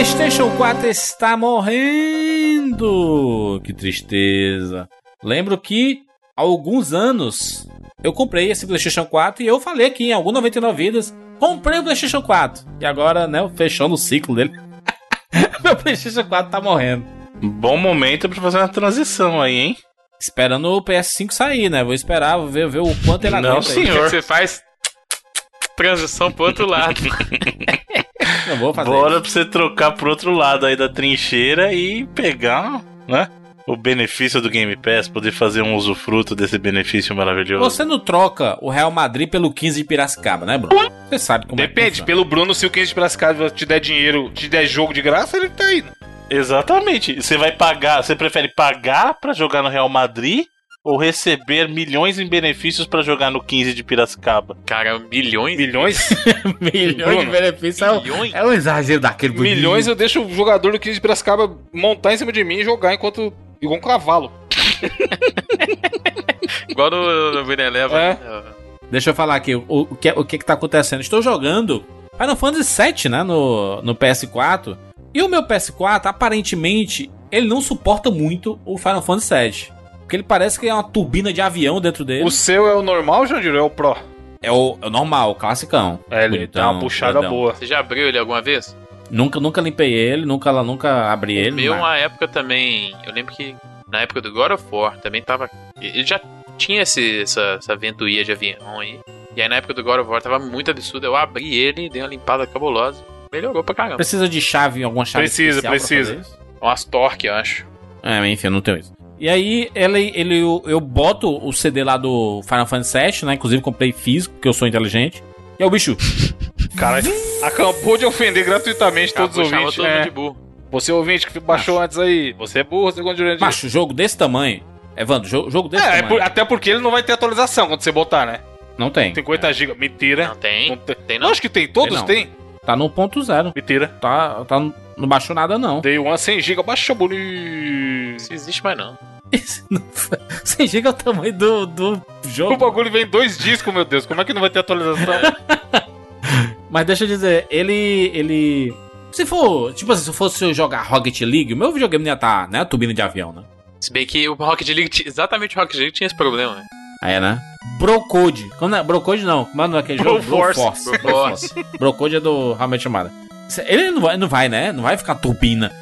PlayStation 4 está morrendo! Que tristeza. Lembro que há alguns anos eu comprei esse PlayStation 4 e eu falei aqui em algum 99 vidas, comprei o PlayStation 4. E agora, né, fechando o ciclo dele. Meu PlayStation 4 tá morrendo. Bom momento pra fazer uma transição aí, hein? Esperando o PS5 sair, né? Vou esperar, vou ver, ver o quanto ele Não, aguenta aí. senhor. Você faz transição pro outro lado. Não vou fazer. Bora pra você trocar pro outro lado aí da trincheira e pegar, né? O benefício do Game Pass, poder fazer um usufruto desse benefício maravilhoso. Você não troca o Real Madrid pelo 15 de Piracicaba, né, Bruno? Você sabe como é que Depende, funciona. pelo Bruno, se o 15 de Piracicaba te der dinheiro, te der jogo de graça, ele tá indo. Exatamente. Você vai pagar, você prefere pagar pra jogar no Real Madrid ou receber milhões em benefícios pra jogar no 15 de Piracicaba? Cara, milhões? Milhões? Milhões de Bruno, benefícios é um, Milhões? é um exagero daquele bonito. Milhões eu deixo o jogador do 15 de Piracicaba montar em cima de mim e jogar enquanto. igual um cavalo. Igual no, no Winner Eleven. É. né? Deixa eu falar aqui o, o, que, o que que tá acontecendo. Estou jogando Final Fantasy VII, né, no, no PS4. E o meu PS4, aparentemente, ele não suporta muito o Final Fantasy VII. Porque ele parece que é uma turbina de avião dentro dele. O seu é o normal, Jandir, ou é o Pro? É o, é o normal, o classicão. É, ele Bonitão, dá uma puxada grandão. boa. Você já abriu ele alguma vez? Nunca, nunca limpei ele, nunca, nunca abri ele. o meu, nada. uma época também. Eu lembro que na época do God of War também tava. Ele já tinha esse, essa, essa ventoinha de avião aí. E aí na época do God of War tava muito absurdo. Eu abri ele, dei uma limpada cabulosa. Melhorou pra caramba. Precisa de chave, alguma chave Precisa, precisa. Umas torque, eu acho. É, enfim, eu não tenho isso. E aí, ele, ele, eu, eu boto o CD lá do Final Fantasy VII, né? Inclusive, comprei físico, porque eu sou inteligente. E é o bicho. Cara, acabou de ofender gratuitamente todos os Acabou, ouvintes. todo É, de burro. você ouvinte que baixou antes aí, você é burro, segundo Jurandir. Macho, jogo desse tamanho. Evandro, jogo, jogo desse É, é tamanho. por- até porque ele não vai ter atualização quando você botar, né? Não tem. 50 GB. Mentira. Não tem. Não tem. Tem não. Acho que tem, todos Tem não. têm. Tá no ponto zero. Mentira. Tá, tá, não baixou nada, não. Dei uma 100 GB, baixa bonito. Isso existe mais não. Foi- Você chega ao tamanho do, do O jogo. bagulho vem dois discos, meu Deus. Como é que não vai ter atualização? Mas deixa eu dizer, ele. ele. Se for. Tipo assim, se eu fosse jogar Rocket League, o meu videogame não ia estar, né? Turbina de avião, né? Se bem que o Rocket League, exatamente o Rocket League tinha esse problema, né? Aí, né? Brocode. Como não é? Brocode não. Como é aquele jogo? Broforce. Broforce. Brocode é do Your Mother. Ele não vai, não vai, né? Não vai ficar turbina.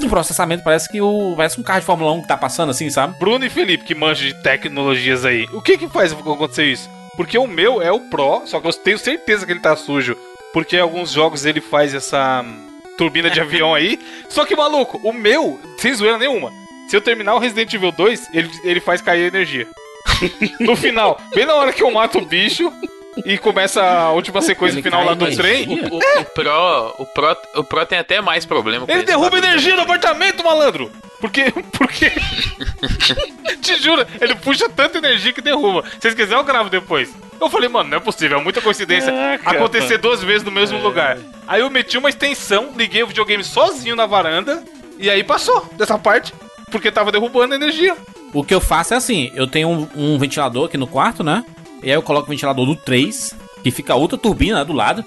Do processamento parece que o. Parece um carro de Fórmula 1 que tá passando assim, sabe? Bruno e Felipe, que manjam de tecnologias aí. O que que faz acontecer isso? Porque o meu é o Pro, só que eu tenho certeza que ele tá sujo. Porque em alguns jogos ele faz essa hum, turbina de avião aí. Só que, maluco, o meu, sem zoeira nenhuma. Se eu terminar o Resident Evil 2, ele, ele faz cair a energia. no final, bem na hora que eu mato o bicho e começa a última sequência Ele final lá do energia? trem. O, o- o Pro, o Pro, o Pro tem até mais problema. com Ele derruba energia no apartamento, malandro! Porque. Porque. Te juro, ele puxa tanta energia que derruba. Se vocês quiserem, eu gravo depois. Eu falei, mano, não é possível, é muita coincidência Caraca, acontecer duas vezes no mesmo lugar. Aí eu meti uma extensão, liguei o videogame sozinho na varanda, e aí passou dessa parte, porque tava derrubando a energia. O que eu faço é assim: eu tenho um, um ventilador aqui no quarto, né? E aí eu coloco o ventilador do 3, que fica outra turbina né, do lado.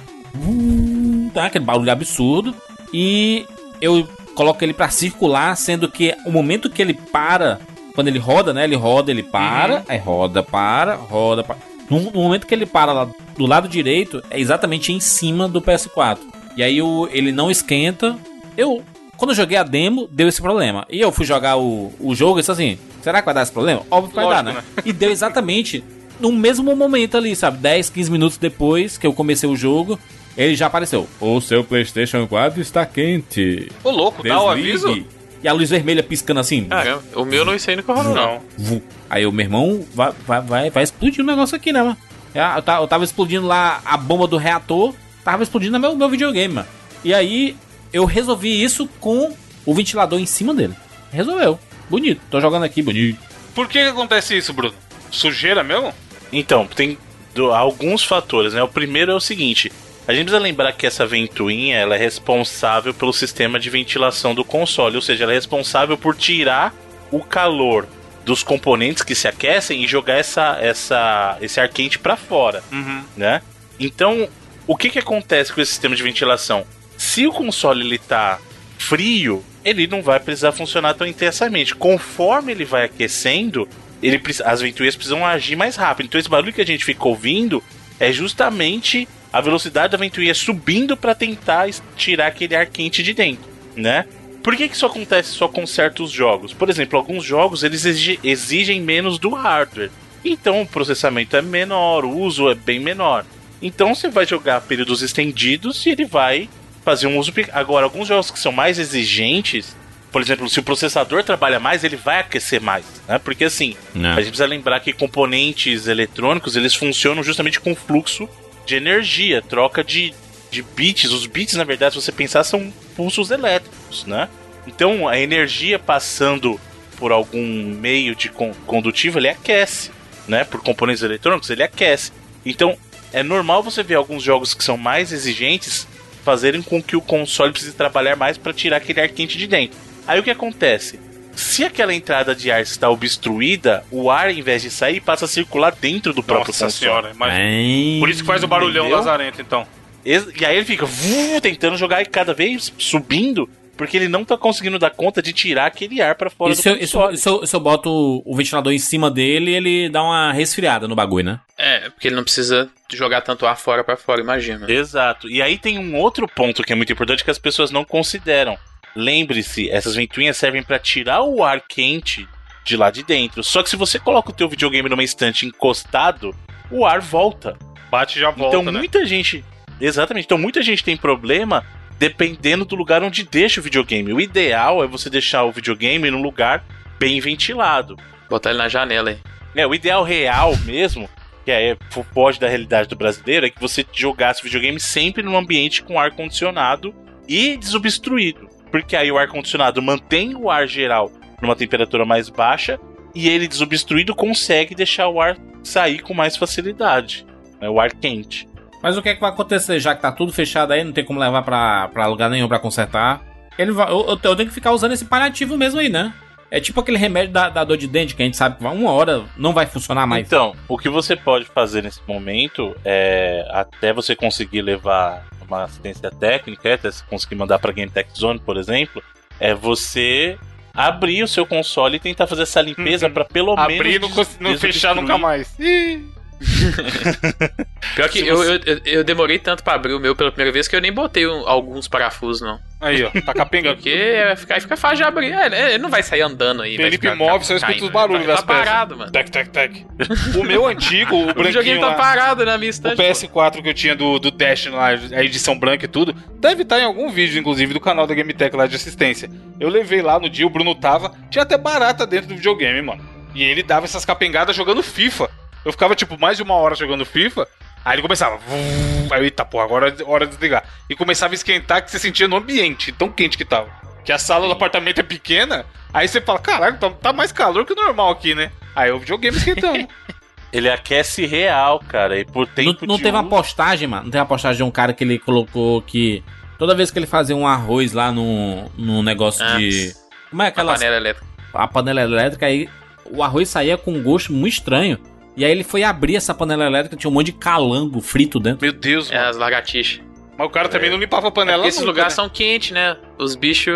Tá, aquele barulho absurdo. E eu coloco ele pra circular, sendo que o momento que ele para, quando ele roda, né? Ele roda, ele para, aí roda, para, roda, para. No, no momento que ele para lá do lado direito, é exatamente em cima do PS4. E aí o, ele não esquenta. Eu, quando eu joguei a demo, deu esse problema. E eu fui jogar o, o jogo e disse assim: será que vai dar esse problema? Óbvio que vai Lógico, dar, né? E deu exatamente no mesmo momento ali, sabe? 10, 15 minutos depois que eu comecei o jogo, ele já apareceu. O seu PlayStation 4 está quente. Ô, louco, dá o aviso? Desligue. E a luz vermelha piscando assim. Caramba, o meu não aí nunca rolou, não. Vu. Aí o meu irmão vai, vai, vai, vai explodir o negócio aqui, né, mano? Eu, eu tava explodindo lá a bomba do reator, tava explodindo meu, meu videogame, mano. E aí eu resolvi isso com o ventilador em cima dele. Resolveu. Bonito. Tô jogando aqui, bonito. Por que, que acontece isso, Bruno? Sujeira mesmo? Então, tem do- alguns fatores, né? O primeiro é o seguinte: a gente precisa lembrar que essa ventoinha ela é responsável pelo sistema de ventilação do console, ou seja, ela é responsável por tirar o calor dos componentes que se aquecem e jogar essa, essa, esse ar quente para fora, Uhum. né? Então, o que, que acontece com esse sistema de ventilação? Se o console ele tá frio, ele não vai precisar funcionar tão intensamente. Conforme ele vai aquecendo, ele, as ventoinhas precisam agir mais rápido. Então esse barulho que a gente fica ouvindo é justamente a velocidade da ventoinha subindo para tentar tirar aquele ar quente de dentro, né? Por que, que isso acontece só com certos jogos? Por exemplo, alguns jogos eles exigem menos do hardware. Então o processamento é menor, o uso é bem menor. Então você vai jogar períodos estendidos e ele vai fazer um uso. Agora, alguns jogos que são mais exigentes, por exemplo, se o processador trabalha mais, ele vai aquecer mais, né? Porque assim, Não. a gente precisa lembrar que componentes eletrônicos eles funcionam justamente com fluxo de energia, troca de, de bits. Os bits, na verdade, se você pensar, são pulsos elétricos, né? Então, a energia passando por algum meio de condutivo, ele aquece, né? Por componentes eletrônicos, ele aquece. Então, é normal você ver alguns jogos que são mais exigentes fazerem com que o console precise trabalhar mais para tirar aquele ar quente de dentro. Aí o que acontece? Se aquela entrada de ar está obstruída, o ar, em vez de sair, passa a circular dentro do Nossa próprio console. Senhora, mas... Por isso que faz o barulhão Entendeu? lazarento, então. E aí ele fica tentando jogar e cada vez subindo porque ele não tá conseguindo dar conta de tirar aquele ar para fora e do se eu, se, eu, se, eu, se eu boto o ventilador em cima dele, ele dá uma resfriada no bagulho, né? É, porque ele não precisa jogar tanto ar fora para fora, imagina. Exato. E aí tem um outro ponto que é muito importante que as pessoas não consideram. Lembre-se, essas ventoinhas servem para tirar o ar quente de lá de dentro. Só que se você coloca o teu videogame numa estante encostado, o ar volta. Bate e já volta, Então né? muita gente... Exatamente. Então muita gente tem problema dependendo do lugar onde deixa o videogame. O ideal é você deixar o videogame num lugar bem ventilado. Botar ele na janela aí. É, o ideal real mesmo, que é foge da realidade do brasileiro, é que você jogasse o videogame sempre num ambiente com ar condicionado e desobstruído. Porque aí o ar condicionado mantém o ar geral numa temperatura mais baixa e ele desobstruído consegue deixar o ar sair com mais facilidade. Né, o ar quente. Mas o que é que vai acontecer, já que tá tudo fechado aí, não tem como levar pra, pra lugar nenhum pra consertar? Ele vai, eu, eu, tenho que ficar usando esse paliativo mesmo aí, né? É tipo aquele remédio da, da, dor de dente que a gente sabe que uma hora não vai funcionar mais. Então, o que você pode fazer nesse momento é até você conseguir levar uma assistência técnica, até você conseguir mandar pra Game Tech Zone, por exemplo, é você abrir o seu console e tentar fazer essa limpeza uhum. para pelo abrir menos abrir e não, não fechar nunca mais. Ih. Pior que eu, eu, eu, demorei tanto pra abrir o meu pela primeira vez que eu nem botei um, alguns parafusos, não. Aí, ó, tá capengando. Porque é, fica, fica fácil de abrir. É, ele não vai sair andando aí. Felipe move, só escuta os barulhos das tá peças. Tá parado, mano. Tec, tec, tec. O meu antigo, o branquinho O joguinho tá parado na minha estante. O PS4 que eu tinha do, do Dash lá, a edição branca e tudo, deve estar tá em algum vídeo, inclusive, do canal da GameTech lá de assistência. Eu levei lá no dia, o Bruno tava, tinha até barata dentro do videogame, mano. E ele dava essas capengadas jogando FIFA. Eu ficava, tipo, mais de uma hora jogando FIFA. Aí ele começava. Aí eu, eita, porra, agora é hora de desligar. E começava a esquentar que você sentia no ambiente, tão quente que tava. Que a sala do apartamento é pequena. Aí você fala, caralho, tá, tá mais calor que o normal aqui, né? Aí o videogame esquentando. ele aquece real, cara. E por tempo Não, não teve uso... uma postagem, mano? Não teve uma postagem de um cara que ele colocou que toda vez que ele fazia um arroz lá no, no negócio ah, de. Como é aquela. A panela elétrica. A panela elétrica, aí o arroz saía com um gosto muito estranho. E aí ele foi abrir essa panela elétrica, tinha um monte de calango frito dentro. Meu Deus, é, mano. É, as lagartixas. Mas o cara é. também não limpava a panela é Esses lugares né? são quentes, né? Os bichos...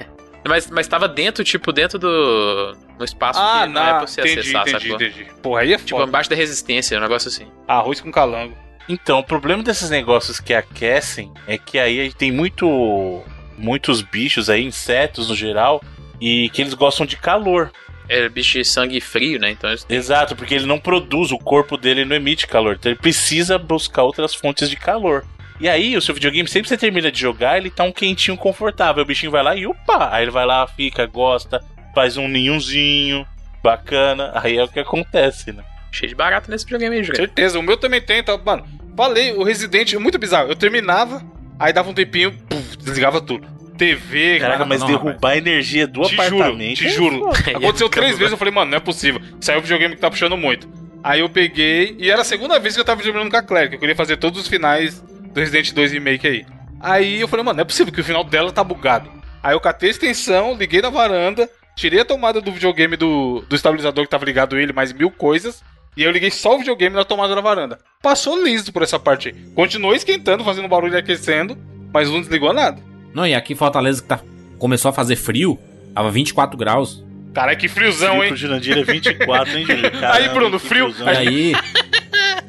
mas, mas tava dentro, tipo, dentro do... No espaço ah, que não, não é pra você entendi, acessar, entendi, sacou? entendi. Porra, aí é tipo, foda. Tipo, embaixo da resistência, um negócio assim. Arroz com calango. Então, o problema desses negócios que aquecem é que aí tem muito... Muitos bichos aí, insetos no geral, e que eles gostam de calor é bicho de sangue frio, né? Então têm... Exato, porque ele não produz, o corpo dele não emite calor. Então ele precisa buscar outras fontes de calor. E aí, o seu videogame, sempre que você termina de jogar, ele tá um quentinho confortável. O bichinho vai lá e opa! Aí ele vai lá, fica, gosta, faz um ninhozinho, bacana. Aí é o que acontece, né? Cheio de barato nesse videogame aí, Certeza, o meu também tem, tá? Mano, falei, o Resident é muito bizarro. Eu terminava, aí dava um tempinho, puf, desligava tudo. TV, Caraca, mas não, derrubar rapaz. a energia do te apartamento. Juro, te juro. Aconteceu três vezes, eu falei, mano, não é possível. Saiu o videogame que tá puxando muito. Aí eu peguei, e era a segunda vez que eu tava jogando com a Claire, que eu queria fazer todos os finais do Resident 2 Remake aí. Aí eu falei, mano, não é possível que o final dela tá bugado. Aí eu catei a extensão, liguei na varanda, tirei a tomada do videogame do, do estabilizador que tava ligado ele, mais mil coisas, e eu liguei só o videogame na tomada da varanda. Passou liso por essa parte aí. Continuou esquentando, fazendo barulho e aquecendo. Mas não desligou nada. Não, e aqui em Fortaleza que tá, começou a fazer frio, tava 24 graus. Cara, que friozão, Frio hein? pro Jurandir é 24, hein, Júlio? Aí, Bruno, frio. friozão. E aí.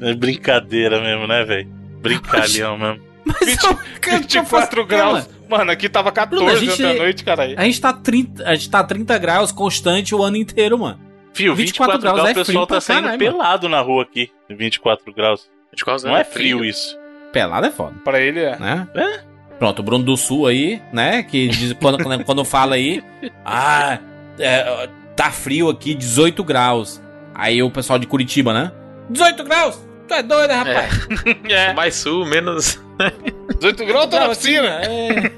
É brincadeira mesmo, né, velho? Brincalhão mesmo. Mas eu- eu 24 graus. Mano, aqui tava 14 Bruno, gente- à noite, caralho. A gente tá 30, a gente tá 30 graus constante o ano inteiro, mano. Fio, 24 24, graus, graus é o pessoal frio tá saindo caralho, pelado na rua aqui. 24 graus. De causa Não é frio isso. Pelado é foda, Pra ele é. né? Pronto, o Bruno do Sul aí, né? Que diz, quando, quando, fala aí, ah, é, tá frio aqui, 18 graus. Aí o pessoal de Curitiba, né? 18 graus! Tu é doido, né, rapaz? É. Mais sul, menos. 18 graus, tô na Graus, piscina. É.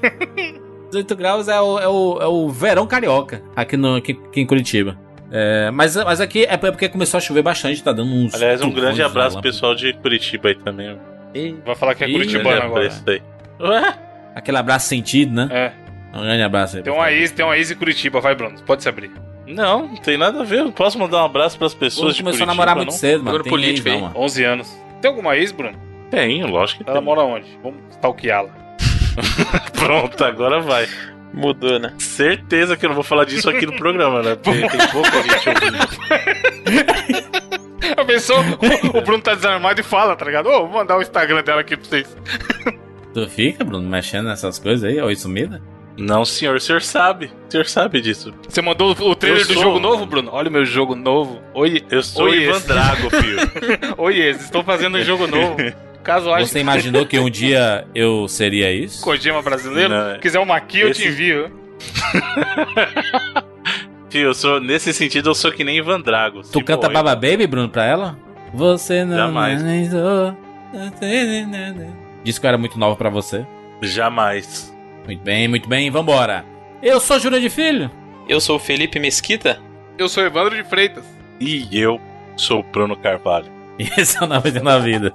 18 graus é o, é o, é o verão carioca aqui, no, aqui, aqui em Curitiba. É, mas, mas aqui é porque começou a chover bastante, tá dando uns. Aliás, um grande abraço pro pessoal de Curitiba aí também. Vai falar que é Ih, curitibano Grande agora. Ué? Aquele abraço sentido, né? É. Um grande abraço aí. Tem uma ex, tem uma ex em Curitiba. Vai, Bruno. Pode se abrir. Não, não tem nada a ver. Eu posso mandar um abraço pras Bruno pessoas de começou a Curitiba, namorar muito não? cedo, mano. Bruno Tem político ex, mano. 11 anos. Tem alguma ex, Bruno? Tem, lógico que Ela tem. mora onde? Vamos stalkeá-la. Pronto, agora vai. Mudou, né? Certeza que eu não vou falar disso aqui no programa, né? Porque tem pouca gente ouvindo. A pessoa, o Bruno tá desarmado e fala, tá ligado? Ô, vou mandar o Instagram dela aqui pra vocês. Tu fica, Bruno, mexendo nessas coisas aí? Oi, sumida? Não, senhor, o senhor sabe. O senhor sabe disso. Você mandou o trailer Eu do sou- jogo novo, Bruno? Olha o meu jogo novo. Oi, Eu sou Oi, Ivan esse. Drago, filho. oi, ex, estou fazendo um jogo novo. Caso ache Você imaginou que um dia eu seria isso? Kojima brasileiro, Não, é. quiser uma aqui, eu Esse- te envio. Filho, eu sou, nesse sentido, eu sou que nem Ivan Drago. Tu Tipo, canta eu- Baba Baby, Bruno, pra ela? Você não Jamais. analisou. Disse que eu era muito nova pra você. Jamais. Muito bem, muito bem, vambora. Eu sou Júlia de Filho. Eu sou o Felipe Mesquita. Eu sou Evandro de Freitas. E eu sou o Bruno Carvalho. E esse é o 90 na vida.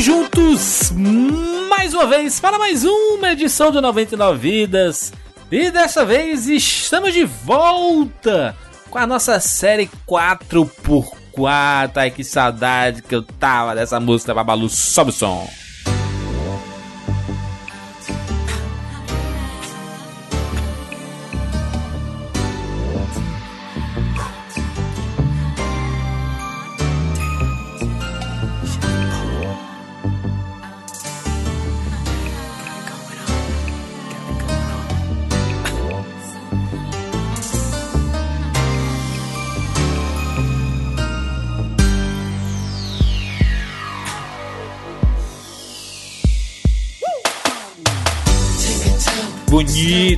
Juntos mais uma vez para mais uma edição de 99 Vidas. E dessa vez estamos de volta com a nossa série 4x4. Ai, que saudade que eu tava dessa música Babalu. Sobe o som.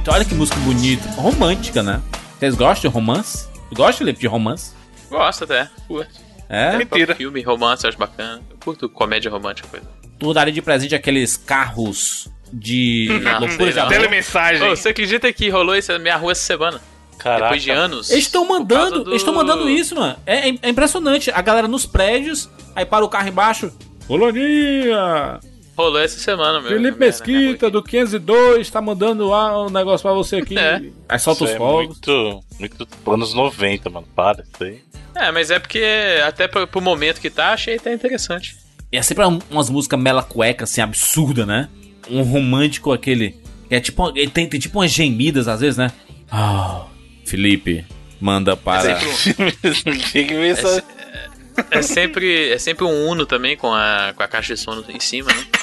Bonito, olha que música bonita. Romântica, né? Vocês gostam de romance? Gosta, Felipe, de romance? Gosto até. Curto. É? Mentira. Filme, romance, eu acho bacana. Eu curto comédia romântica, coisa. Tu daria de presente aqueles carros de Não, loucura de amor? Telemensagem. Ô, você acredita que rolou isso na minha rua essa semana? Caraca. Depois de anos. Eles estão mandando, do- eles estão mandando isso, mano. É, é impressionante. A galera nos prédios, aí para o carro embaixo. Colonia! Rolou essa semana, meu. Felipe minha Mesquita, rua do 502, tá mandando lá um negócio pra você aqui. É. Aí solta Isso os é fogos. muito, muito anos 90, mano. Para, isso aí. É, mas é porque até pro, pro momento que tá, achei até interessante. E é sempre um- umas músicas mela cueca, assim, absurda, né? Um romântico aquele. que É tipo, ele tem, tem tipo umas gemidas às vezes, né? Ah, Felipe, manda para. que que vem essa... É sempre, é sempre um Uno também com a, com a caixa de som em cima, né?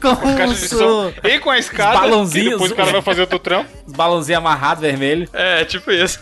Com Caixa de som. E com a escada. balãozinhos. depois o cara vai fazer outro trampo. Os balãozinhos amarrados, vermelho. É, tipo isso.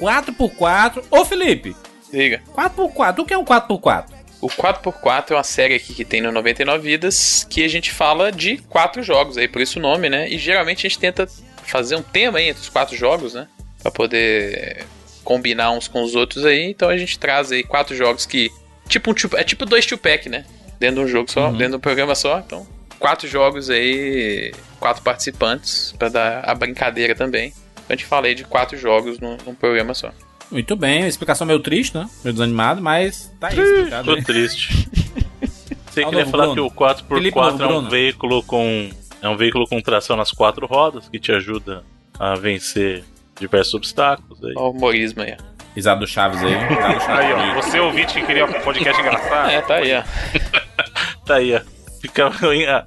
4x4. Ô, Felipe, Liga. 4x4, o que é um 4x4? O 4x4 é uma série aqui que tem no 99 Vidas que a gente fala de quatro jogos, aí por isso o nome, né? E geralmente a gente tenta fazer um tema aí entre os quatro jogos, né? Pra poder combinar uns com os outros aí. Então a gente traz aí quatro jogos que. Tipo um two- é tipo dois two-pack, né? Dentro de um jogo só, dentro de um programa só. Então, quatro jogos aí, quatro participantes, pra dar a brincadeira também. Então a gente fala aí de quatro jogos num, num programa só. Muito bem, explicação meio triste, né? Meio desanimado, mas tá aí explicado. Tô triste. Você queria falar Bruno. que o 4x4 Felipe Novo é um Bruno. veículo com. É um veículo com tração nas quatro rodas que te ajuda a vencer diversos obstáculos. Aí. Ó, o humorismo aí. ó. Risada do Chaves aí. risada do Chaves Aí, ó. Você ouvinte que queria um podcast engraçado. É, tá aí, ó. Tá aí, ó. Fica ruim. ah,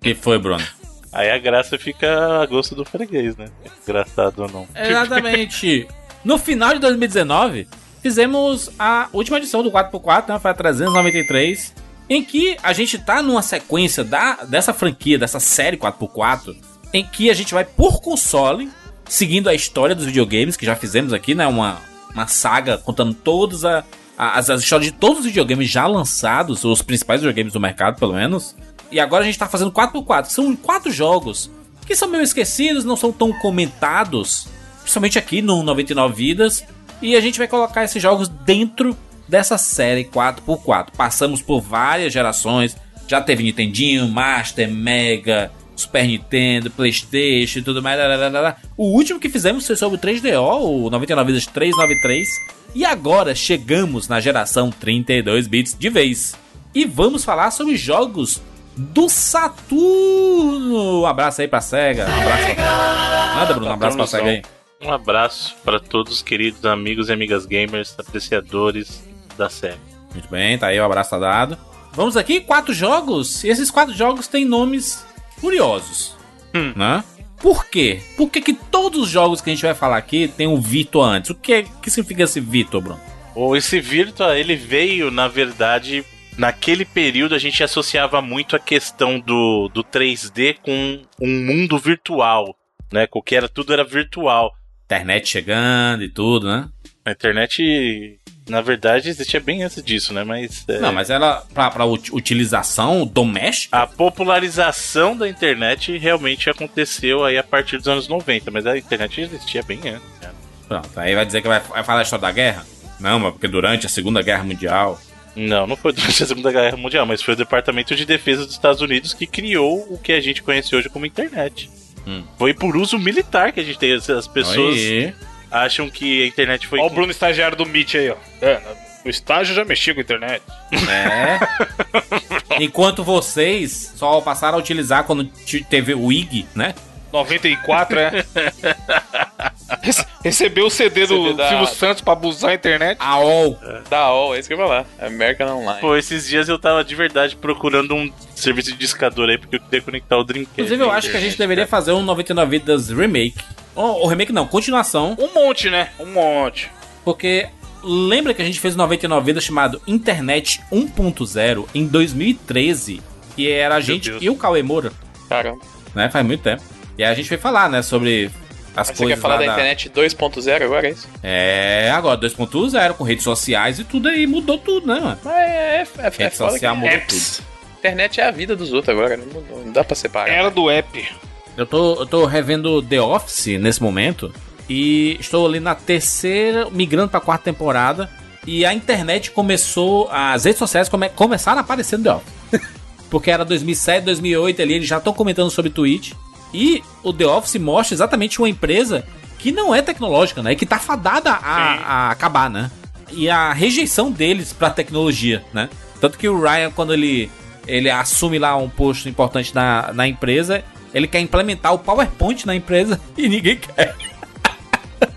que foi, Bruno? Aí a graça fica a gosto do freguês, né? Engraçado ou não. Exatamente. No final de 2019, fizemos a última edição do 4x4, né? Foi a 393. Em que a gente tá numa sequência da, dessa franquia, dessa série 4x4, em que a gente vai por console, seguindo a história dos videogames, que já fizemos aqui, né? Uma, uma saga contando todas a- a- as, as histórias de todos os videogames já lançados, os principais videogames do mercado, pelo menos. E agora a gente tá fazendo 4x4. São quatro jogos que são meio esquecidos, não são tão comentados, principalmente aqui no 99 Vidas. E a gente vai colocar esses jogos dentro dessa série 4x4. Passamos por várias gerações, já teve Nintendinho, Master, Mega, Super Nintendo, Playstation e tudo mais. lá, lá, lá. O último que fizemos foi sobre o 3DO, o 99 Vidas 393. E agora chegamos na geração 32 bits de vez. E vamos falar sobre jogos do Saturno. Um abraço aí pra SEGA. Um abraço pra... Nada, Bruno. Um abraço pra SEGA aí. Um abraço para todos os queridos amigos e amigas gamers, apreciadores da série. Muito bem, tá aí, o abraço tá dado. Vamos aqui, quatro jogos. E esses quatro jogos têm nomes curiosos. Né? Por quê? Por que, que todos os jogos que a gente vai falar aqui tem um Vitor antes? O que, que significa esse Vitor, Bruno? Ou esse Virtua, ele veio, na verdade, naquele período a gente associava muito a questão do, do 3D com um mundo virtual, né? Com que era tudo era virtual. Internet chegando e tudo, né? A internet, na verdade, existia bem antes disso, né? Mas é, Não, mas ela, pra, pra ut- utilização doméstica, a popularização da internet realmente aconteceu aí a partir dos anos 90, mas a internet existia bem antes. né? pronto. Aí vai dizer que vai, vai falar a história da guerra? Não, mas porque durante a Segunda Guerra Mundial. Não, não foi durante a Segunda Guerra Mundial, mas foi o Departamento de Defesa dos Estados Unidos que criou o que a gente conhece hoje como internet. Hum. Foi por uso militar que a gente tem. As pessoas Aí. Acham que a internet foi. Ó o Bruno estagiário do Meet aí, ó. É, no estágio já mexia com a internet. É. Enquanto vocês só passaram a utilizar quando teve o IG, né? 94, é. Rece- Recebeu o CD do CD da- Silvio Santos pra abusar a internet. A OL. Da OL, é isso que eu ia falar. American Online. Pô, esses dias eu tava de verdade procurando um serviço de discador aí, porque eu queria conectar o Dreamcast. Inclusive, eu acho que a gente deveria fazer um 99 Vidas Remake. Ou, ou remake não, continuação. Um monte, né? Um monte. Porque lembra que a gente fez um 99 Vidas chamado Internet 1.0 em 2013? Que era a gente e o Cauê Moura, Caramba. né? Faz muito tempo. E aí a gente foi falar, né, sobre as Mas você coisas quer falar lá da internet 2.0 agora, é isso? É, agora 2.0 com redes sociais e tudo aí, mudou tudo, né, mano? Mas é, é, é, Rede foda social que mudou Apps. internet é a vida dos outros agora, não, não- não dá pra separar. Era do app. Eu tô, eu tô revendo The Office nesse momento e estou ali na terceira, migrando pra quarta temporada. E a internet começou, as redes sociais come- começaram a aparecer no The Office. Porque era 2007, 2008 ali, eles já estão comentando sobre Twitch. E o The Office mostra exatamente uma empresa que não é tecnológica, né? Que tá fadada a, a acabar, né? E a rejeição deles pra tecnologia, né? Tanto que o Ryan, quando ele, ele assume lá um posto importante na, na empresa, ele quer implementar o PowerPoint na empresa e ninguém quer.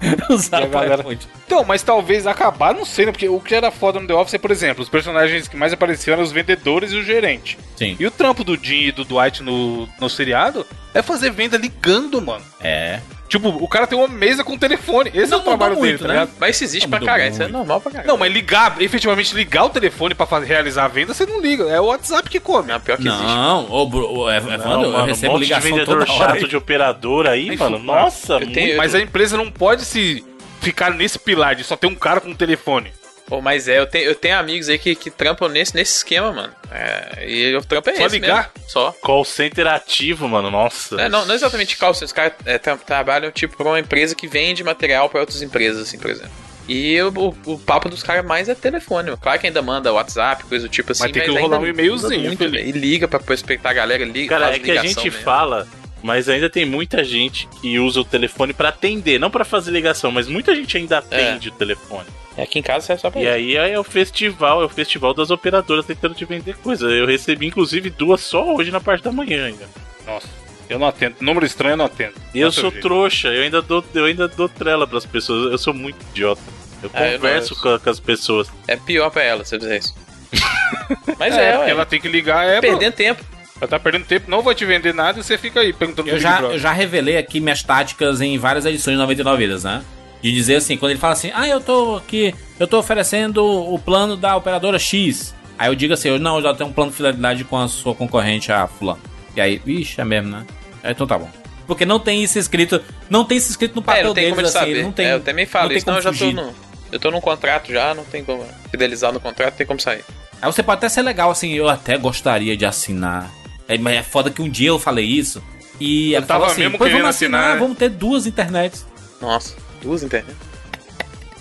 Usar a o galera-. Então, mas talvez acabar, não sei, né? Porque o que era foda no The Office é, por exemplo, os personagens que mais apareciam eram os vendedores e o gerente. Sim. E o trampo do Jim e do Dwight no, no seriado é fazer venda ligando, mano. É. Tipo, o cara tem uma mesa com telefone. Esse Não é o trabalho mudou dele, muito, tá né? ligado? Mas isso existe Ah, pra caralho, isso é muito. normal pra caralho. Não, mas ligar, efetivamente ligar o telefone pra fazer, realizar a venda, você não liga. É o WhatsApp que come. Não, pior que existe. Não, ô, é, é, Não, Evandro, eu mano, recebo um monte de ligação vendedor toda hora. chato de operador aí, Aí, mano. Nossa, muito. tenho- Mas a empresa não pode se ficar nesse pilar de só ter um cara com um telefone. Pô, mas é, eu tenho, eu tenho amigos aí que, que trampam nesse, nesse esquema, mano. É, e o trampo é Só esse ligar? mesmo. Só. Call center ativo, mano. Nossa. É, não, não exatamente call center, os caras é, tra- trabalham tipo pra uma empresa que vende material pra outras empresas, assim, por exemplo. E o, o, o papo dos caras mais é telefone. Claro que ainda manda WhatsApp, coisa do tipo assim, Mas tem que ainda rolar um e-mailzinho, muito, velho. E liga pra respeitar a galera, liga, Cara, é que a gente mesmo. fala, mas ainda tem muita gente que usa o telefone pra atender, não pra fazer ligação, mas muita gente ainda atende o telefone. É, Aqui em casa serve só pra E isso. aí é o festival, é o festival das operadoras tentando te vender coisa. Eu recebi inclusive duas só hoje na parte da manhã ainda. Nossa, eu não atendo. Número estranho eu não atendo. E eu sou gente. trouxa, eu ainda dou, eu ainda dou trela pras pessoas. Eu sou muito idiota. Eu Ah, converso eu com, com as pessoas. É pior pra ela, se eu dizer isso. Mas É, é, porque ela tem que ligar, é. Perdendo tempo. Ela tá perdendo tempo, não vai te vender nada e você fica aí perguntando Eu já, eu já revelei aqui minhas táticas em várias edições de 99 vidas, né? De dizer assim, quando ele fala assim, ah, eu tô aqui, eu tô oferecendo o plano da operadora X. Aí eu digo assim, eu não, eu já tenho um plano de fidelidade com a sua concorrente, a fulano. E aí, vixe, é mesmo, né? Aí, então tá bom. Porque não tem isso escrito, não tem isso escrito no É, papel deles, ele assim, saber. não tem. é, eu também falo não isso, não, eu já tô no. Eu tô num contrato já, não tem como fidelizar no contrato, não tem como sair. Aí você pode até ser legal, assim, eu até gostaria de assinar. É, mas é foda que um dia eu falei isso e ela tava assim, mesmo pois vamos assinar, assinar, né?" vamos ter duas internets. Nossa, duas internet.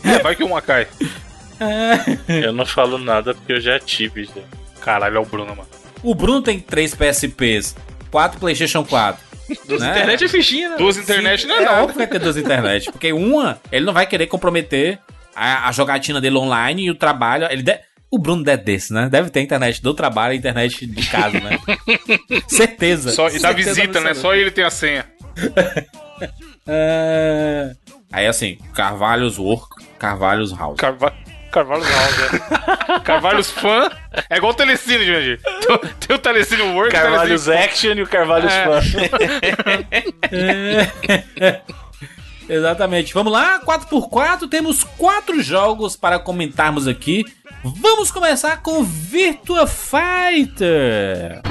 É, vai que uma cai. Eu não falo nada porque eu já tive. Já. Caralho, é o Bruno, mano. O Bruno tem três PSPs, quatro PlayStation 4. Duas Né? internet é fichinha, né? Duas internet Sim, não é, é nada. óbvio que vai ter duas internet. Porque uma, ele não vai querer comprometer a, a jogatina dele online e o trabalho. Ele de- O Bruno deve desse, né? Deve ter internet do trabalho e internet de casa, né? Certeza. Só, e da Certeza visita, né? Só ele tem a senha. É... Aí assim, Carvalhos Work, Carvalhos House. Carva... Carvalhos House, é. Carvalhos fã. É igual o Telecine, Jandir. Tem, tem o Telecine Work e o Carvalhos Telecine Action e o Carvalhos É. Fã. Exatamente. Vamos lá, 4x4, temos quatro jogos para comentarmos aqui. Vamos começar com Virtua Fighter.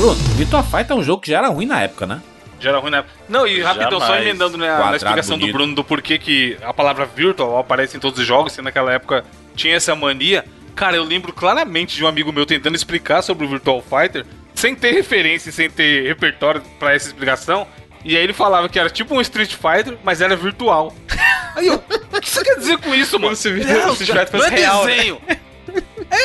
Bruno, Virtua Fighter é um jogo que já era ruim na época, né? Já era ruim na época. Não, e rapidão, só Jamais. emendando né, na, Quadrado na explicação do bonito. Bruno do porquê que a palavra virtual aparece em todos os jogos, se naquela época tinha essa mania. Cara, eu lembro claramente de um amigo meu tentando explicar sobre o Virtual Fighter, sem ter referência, sem ter repertório pra essa explicação. E aí ele falava que era tipo um Street Fighter, mas era virtual. Aí eu, o que você quer dizer com isso, mano? se o Não, Street Fighter não é real, né?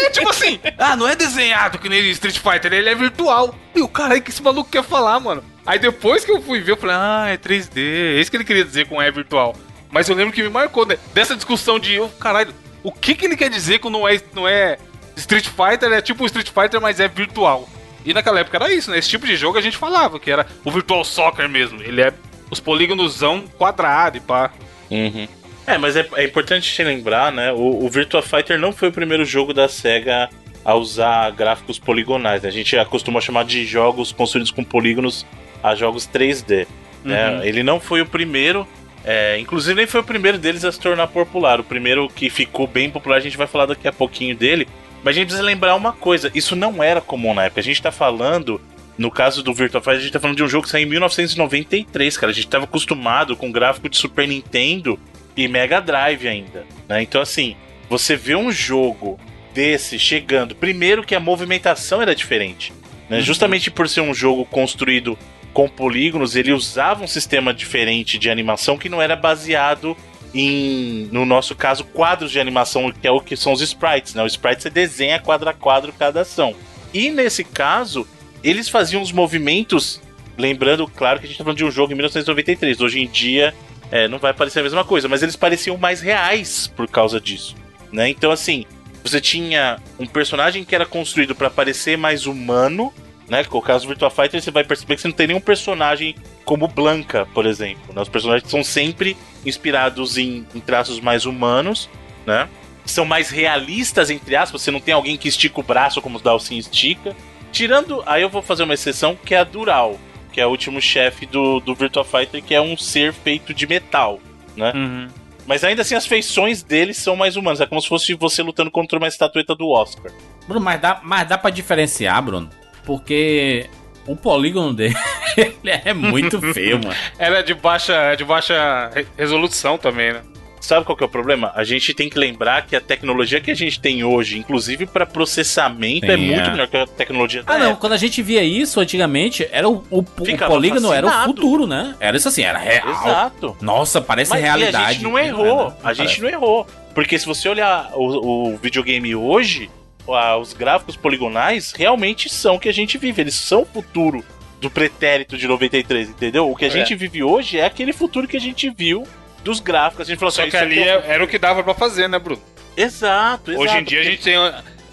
É tipo assim, ah, não é desenhado que nem Street Fighter, ele é virtual. E o cara, que esse maluco quer falar, mano? Aí depois que eu fui ver, eu falei, ah, é 3D, é isso que ele queria dizer com é virtual. Mas eu lembro que me marcou, né? Dessa discussão de, oh, caralho, o que que ele quer dizer com não é, não é Street Fighter, é tipo Street Fighter, mas é virtual. E naquela época era isso, né? Esse tipo de jogo a gente falava, que era o Virtual Soccer mesmo. Ele é os polígonosão quadrado e pá. Uhum. É, mas é, é importante te lembrar, né? O, o Virtua Fighter não foi o primeiro jogo da SEGA a usar gráficos poligonais. né? A gente acostuma chamar de jogos construídos com polígonos a jogos 3D. né? Ele não foi o primeiro. é, inclusive nem foi o primeiro deles a se tornar popular. O primeiro que ficou bem popular, a gente vai falar daqui a pouquinho dele. Mas a gente precisa lembrar uma coisa: isso não era comum na época. A gente tá falando. No caso do Virtua Fighter, a gente tá falando de um jogo que saiu em 1993, cara. A gente tava acostumado com gráfico de Super Nintendo e Mega Drive ainda, né? Então assim, você vê um jogo desse chegando, primeiro que a movimentação era diferente, né? Justamente por ser um jogo construído com polígonos, ele usava um sistema diferente de animação que não era baseado em, no nosso caso, quadros de animação, que é o que são os sprites, né? O sprite você desenha quadro a quadro cada ação. E nesse caso, eles faziam os movimentos lembrando, claro, que a gente tá falando de um jogo em 1993. Hoje em dia, é, não vai parecer a mesma coisa, mas eles pareciam mais reais por causa disso, né? Então, assim, você tinha um personagem que era construído para parecer mais humano, né? Com o caso do Virtua Fighter, você vai perceber que você não tem nenhum personagem como Blanca, por exemplo. Né? Os personagens são sempre inspirados em, em traços mais humanos, né? São mais realistas, entre aspas. Você não tem alguém que estica o braço como o Dalsin estica. Tirando, aí eu vou fazer uma exceção, que é a Dural, que é o último chefe do, do Virtua Fighter, que é um ser feito de metal, né? Uhum. Mas ainda assim, as feições dele são mais humanas. É como se fosse você lutando contra uma estatueta do Oscar. Bruno, mas dá, mas dá pra diferenciar, Bruno? Porque o polígono dele ele é muito feio, mano. Ela é de baixa, de baixa re- resolução também, né? Sabe qual que é o problema? A gente tem que lembrar que a tecnologia que a gente tem hoje, inclusive para processamento, é Sim, muito é. melhor que a tecnologia da Ah, não. época. Quando a gente via isso antigamente, era o, o, o polígono era o fascinado. futuro, né? Era isso assim, era real. Exato. Nossa, parece Mas realidade. a gente não errou. né? A gente não errou. Porque se você olhar o, o videogame hoje, a- os gráficos poligonais realmente são o que a gente vive. Eles são o futuro do pretérito de 93, entendeu? O que a É. gente vive hoje é aquele futuro que a gente viu dos gráficos. A gente falou Só assim, que isso ali é é- era o que dava pra fazer, né, Bruno? Exato, exato. Hoje em dia a gente tem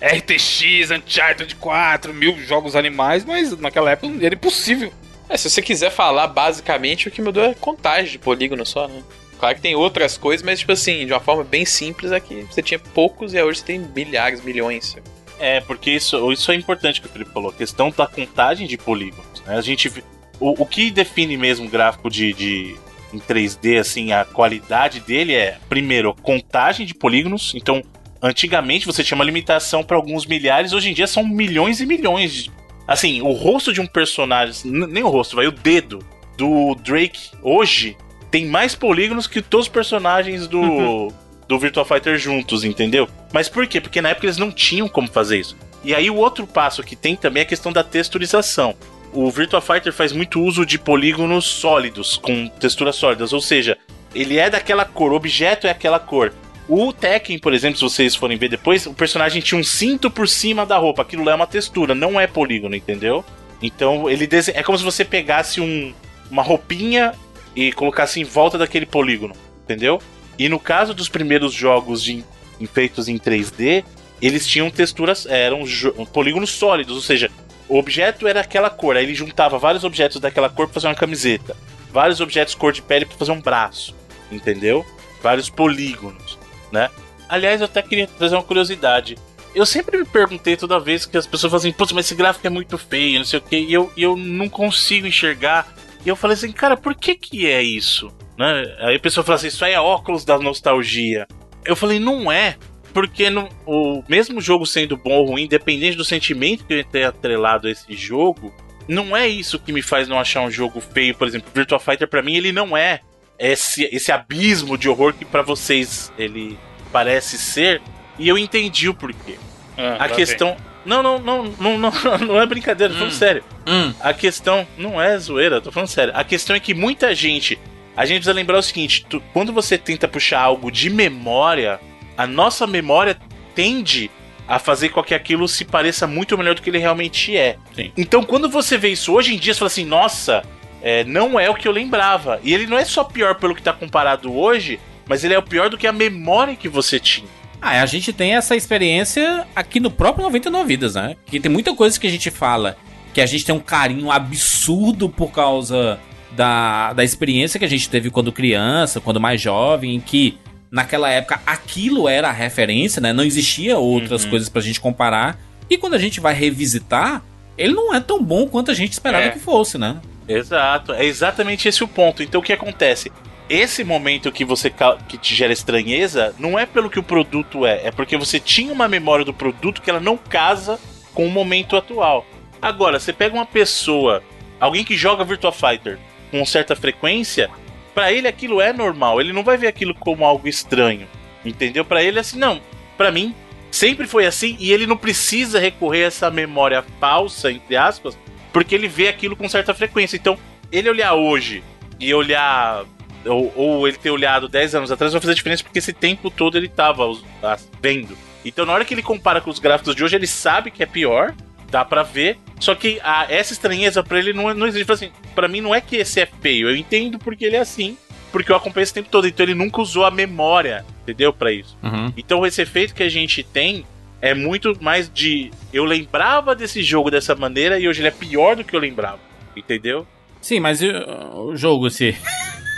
RTX, Uncharted 4, mil jogos animais, mas naquela época era impossível. É, se você quiser falar basicamente, o que mudou é contagem de polígono só, né? Claro que tem outras coisas, mas, tipo assim, de uma forma bem simples, aqui você tinha poucos e hoje você tem milhares, milhões. É, porque isso, isso é importante que o Felipe falou. A questão da contagem de polígonos. Né? A gente. O, o que define mesmo o gráfico de, de em 3D, assim, a qualidade dele é, primeiro, contagem de polígonos. Então, antigamente você tinha uma limitação para alguns milhares, hoje em dia são milhões e milhões. de- Assim, o rosto de um personagem, nem o rosto, vai, o dedo do Drake hoje tem mais polígonos que todos os personagens do, do Virtua Fighter juntos, entendeu? Mas por quê? Porque na época eles não tinham como fazer isso. E aí o outro passo que tem também é a questão da texturização. O Virtua Fighter faz muito uso de polígonos sólidos, com texturas sólidas, ou seja, ele é daquela cor, o objeto é aquela cor. O Tekken, por exemplo, se vocês forem ver depois, o personagem tinha um cinto por cima da roupa. Aquilo lá é uma textura, não é polígono, entendeu? Então ele é como se você pegasse um, uma roupinha e colocasse em volta daquele polígono, entendeu? E no caso dos primeiros jogos de, feitos em 3D, eles tinham texturas, eram polígonos sólidos, ou seja, o objeto era aquela cor, aí ele juntava vários objetos daquela cor pra fazer uma camiseta, vários objetos cor de pele pra fazer um braço, entendeu? Vários polígonos, né? Aliás, eu até queria trazer uma curiosidade. Eu sempre me perguntei toda vez que as pessoas falam assim, putz, mas esse gráfico é muito feio, não sei o que, e eu, eu não consigo enxergar. E eu falei assim, cara, por que que é isso? Né? Aí a pessoa fala assim, isso aí é óculos da nostalgia. Eu falei, não é. Porque no, o mesmo jogo sendo bom ou ruim, independente do sentimento que eu tenha atrelado a esse jogo, não é isso que me faz não achar um jogo feio. Por exemplo, Virtua Fighter pra mim ele não é esse, esse abismo de horror que pra vocês ele parece ser. E eu entendi o porquê. Ah, A questão. Não, não, não, não, não, não é brincadeira, tô falando Hum. sério. Hum, A questão não é zoeira, tô falando sério. A questão é que muita gente. A gente precisa lembrar o seguinte: tu- quando você tenta puxar algo de memória, a nossa memória tende a fazer com que aquilo se pareça muito melhor do que ele realmente é. Sim. Então, quando você vê isso hoje em dia, você fala assim: nossa, é, não é o que eu lembrava. E ele não é só pior pelo que tá comparado hoje, mas ele é o pior do que a memória que você tinha. Ah, a gente tem essa experiência aqui no próprio 99 Vidas, né? Que tem muita coisa que a gente fala que a gente tem um carinho absurdo por causa da, da experiência que a gente teve quando criança, quando mais jovem, em que naquela época aquilo era a referência, né? Não existia outras Uhum. coisas pra gente comparar. E quando a gente vai revisitar, ele não é tão bom quanto a gente esperava É. que fosse, né? Exato, é exatamente esse o ponto. Então o que acontece? Esse momento que você que te gera estranheza não é pelo que o produto é, é porque você tinha uma memória do produto que ela não casa com o momento atual. Agora, você pega uma pessoa, alguém que joga Virtua Fighter com certa frequência, pra ele aquilo é normal, ele não vai ver aquilo como algo estranho. Entendeu? Pra ele assim, não, Pra mim sempre foi assim e ele não precisa recorrer a essa memória falsa, entre aspas, porque ele vê aquilo com certa frequência. Então, ele olhar hoje e olhar. Ou, ou ele ter olhado 10 anos atrás vai fazer diferença porque esse tempo todo ele tava vendo. Então, na hora que ele compara com os gráficos de hoje, ele sabe que é pior, dá pra ver, Só que a, essa estranheza pra ele não, não existe. Assim, pra mim não é que esse é feio. Eu entendo porque ele é assim. Porque eu acompanho esse tempo todo. Então ele nunca usou a memória, entendeu? Pra isso. Uhum. Então esse efeito que a gente tem é muito mais de. Eu lembrava desse jogo dessa maneira e hoje ele é pior do que eu lembrava. Entendeu? Sim, mas o jogo, se.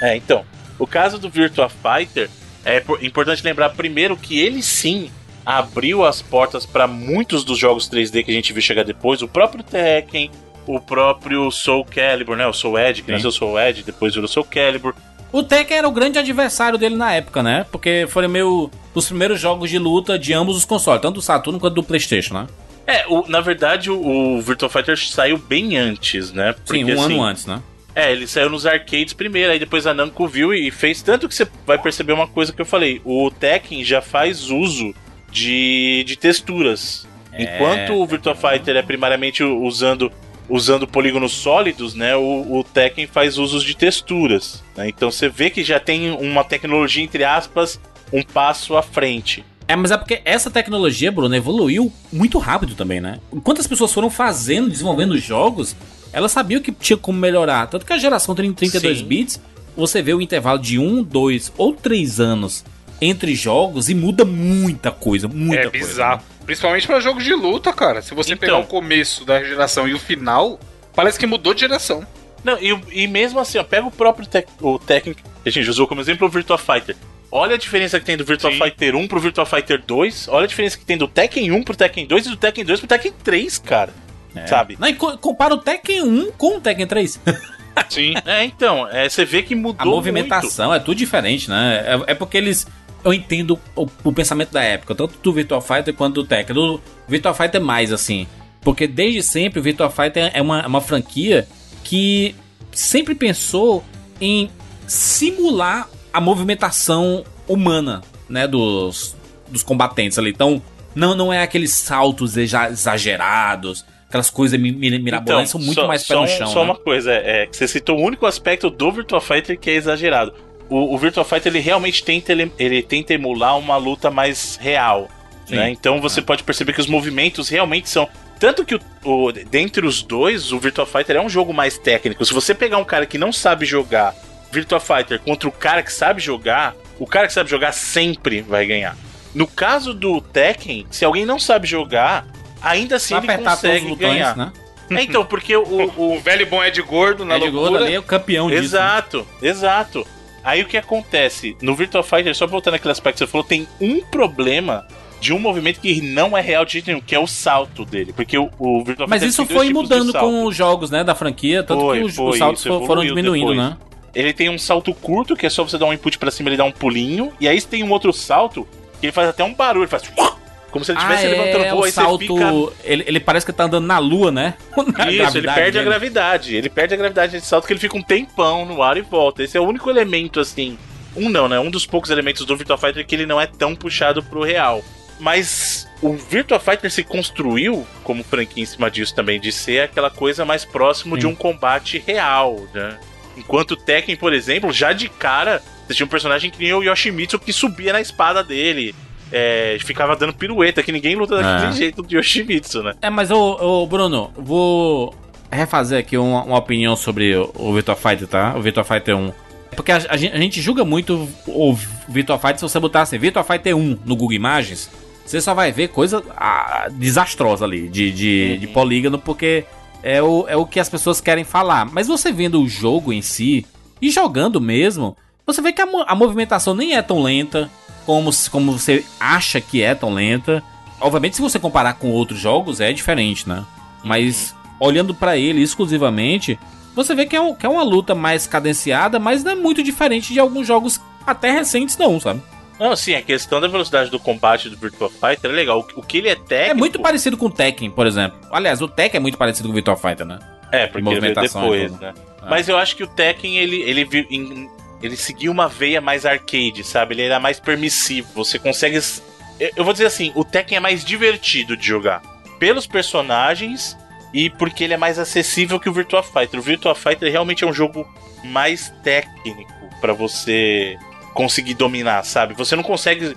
É, então. O caso do Virtua Fighter é po- importante lembrar primeiro que ele sim abriu as portas para muitos dos jogos 3D que a gente viu chegar depois. O próprio Tekken, o próprio Soul Calibur, né? O Soul Edge, que Sim. nasceu Soul Edge, depois virou Soul Calibur. O Tekken era o grande adversário dele na época, né? Porque foram meio os primeiros jogos de luta de ambos os consoles, tanto do Saturno quanto do PlayStation, né? É, o- na verdade o, o Virtua Fighter saiu bem antes, né? Sim, um assim, ano antes, né? É, ele saiu nos arcades primeiro, aí depois a Namco viu e fez. Tanto que você vai perceber uma coisa que eu falei: o Tekken já faz uso de, de texturas. Enquanto o Virtua Fighter é primariamente usando, usando polígonos sólidos, né? O, o Tekken faz usos de texturas. né? Então você vê que já tem uma tecnologia, entre aspas, um passo à frente. É, mas é porque essa tecnologia, Bruno, evoluiu muito rápido também, né? Enquanto as pessoas foram fazendo, desenvolvendo jogos, elas sabiam que tinha como melhorar. Tanto que a geração 30 32 Sim. bits, você vê o intervalo de um, dois ou três anos entre jogos e muda muita coisa, muita é coisa. bizarro. Principalmente pra jogos de luta, cara. Se você Então. pegar o começo da geração e o final, parece que mudou de geração. Não, e, e mesmo assim, ó, pega o próprio Tek- o Tekken, que a gente usou como exemplo o Virtua Fighter. Olha a diferença que tem do Virtua Sim. Fighter 1 pro Virtua Fighter 2. Olha a diferença que tem do Tekken 1 pro Tekken 2 e do Tekken 2 pro Tekken 3, cara. É. Sabe? Não, e co- compara o Tekken 1 com o Tekken 3. Sim. É, então, é, você vê que mudou A movimentação é tudo diferente, né? É, é porque eles. Eu entendo o, o pensamento da época, tanto do Virtua Fighter quanto do Tekken. Do Virtua Fighter é mais assim. Porque desde sempre o Virtua Fighter é uma, é uma franquia que sempre pensou em simular a movimentação humana, né? Dos, dos combatentes ali. Então, não, não é aqueles saltos exa- exagerados, aquelas coisas mi- mi- mirabolantes, são muito só- mais pé só no chão. Só né? uma coisa, é, é que você citou o único aspecto do Virtua Fighter que é exagerado. O, o Virtua Fighter ele realmente tenta, ele, ele tenta emular uma luta mais real. Sim. né? Então você pode perceber que os movimentos realmente são. Tanto que o, o- dentre os dois, o Virtua Fighter é um jogo mais técnico. Se você pegar um cara que não sabe jogar Virtua Fighter contra o cara que sabe jogar, o cara que sabe jogar sempre vai ganhar. No caso do Tekken, se alguém não sabe jogar, ainda assim ele consegue botões, ganhar. né? É, então, porque o, o, O velho bom é de gordo na Ed Gordo loucura. ali é o campeão disso. né? Exato, exato. Aí o que acontece? No Virtua Fighter, só voltando naquele aspecto que você falou, tem um problema de um movimento que não é real de jeito nenhum, que é o salto dele. Porque o, o Virtua Mas Fighter isso foi mudando com os jogos, né, da franquia, tanto Foi, que os, foi, os saltos foram diminuindo, depois. né? Ele tem um salto curto, que é só você dar um input pra cima ele dá um pulinho. E aí você tem um outro salto, que ele faz até um barulho, ele faz... Como se ele estivesse levantando é, voo, o aí salto, fica... ele, ele parece que tá andando na lua, né? Na Isso, ele perde a dele. gravidade. Ele perde a gravidade desse salto que ele fica um tempão no ar e volta. Esse é o único elemento, assim. Um não, né? Um dos poucos elementos do Virtua Fighter que ele não é tão puxado pro real. Mas o Virtua Fighter se construiu como franquia em cima disso também, de ser aquela coisa mais próximo de Sim. um combate real, né? Enquanto o Tekken, por exemplo, já de cara, você tinha um personagem que nem o Yoshimitsu que subia na espada dele. É, ficava dando pirueta, que ninguém luta daquele É. jeito do Yoshimitsu, né? É, mas ô, ô Bruno, vou refazer aqui uma, uma opinião sobre o, o Virtua Fighter, tá? O Virtua Fighter 1. Porque a, a gente, a gente julga muito o Virtua Fighter se você botar assim, Virtua Fighter 1 no Google Imagens, você só vai ver coisa ah, desastrosa ali, de, de, de polígono, porque é o, é o que as pessoas querem falar. Mas você vendo o jogo em si, e jogando mesmo, você vê que a, a movimentação nem é tão lenta como, como você acha que é tão lenta. Obviamente, se você comparar com outros jogos, é diferente, né? Mas olhando pra ele exclusivamente, você vê que é, um- que é uma luta mais cadenciada, mas não é muito diferente de alguns jogos até recentes, não, sabe? Não, sim, a questão da velocidade do combate do Virtua Fighter é legal. O, o que ele é técnico. É muito parecido com o Tekken, por exemplo. Aliás, o Tekken é muito parecido com o Virtua Fighter, né? É, porque ele veio movimentação depois, né? É. Mas eu acho que o Tekken, ele, ele, em- ele seguiu uma veia mais arcade, sabe? Ele era mais permissivo. Você consegue. Eu, vou dizer assim: o Tekken é mais divertido de jogar. Pelos personagens e porque ele é mais acessível que o Virtua Fighter. O Virtua Fighter realmente é um jogo mais técnico pra você conseguir dominar, sabe? Você não consegue.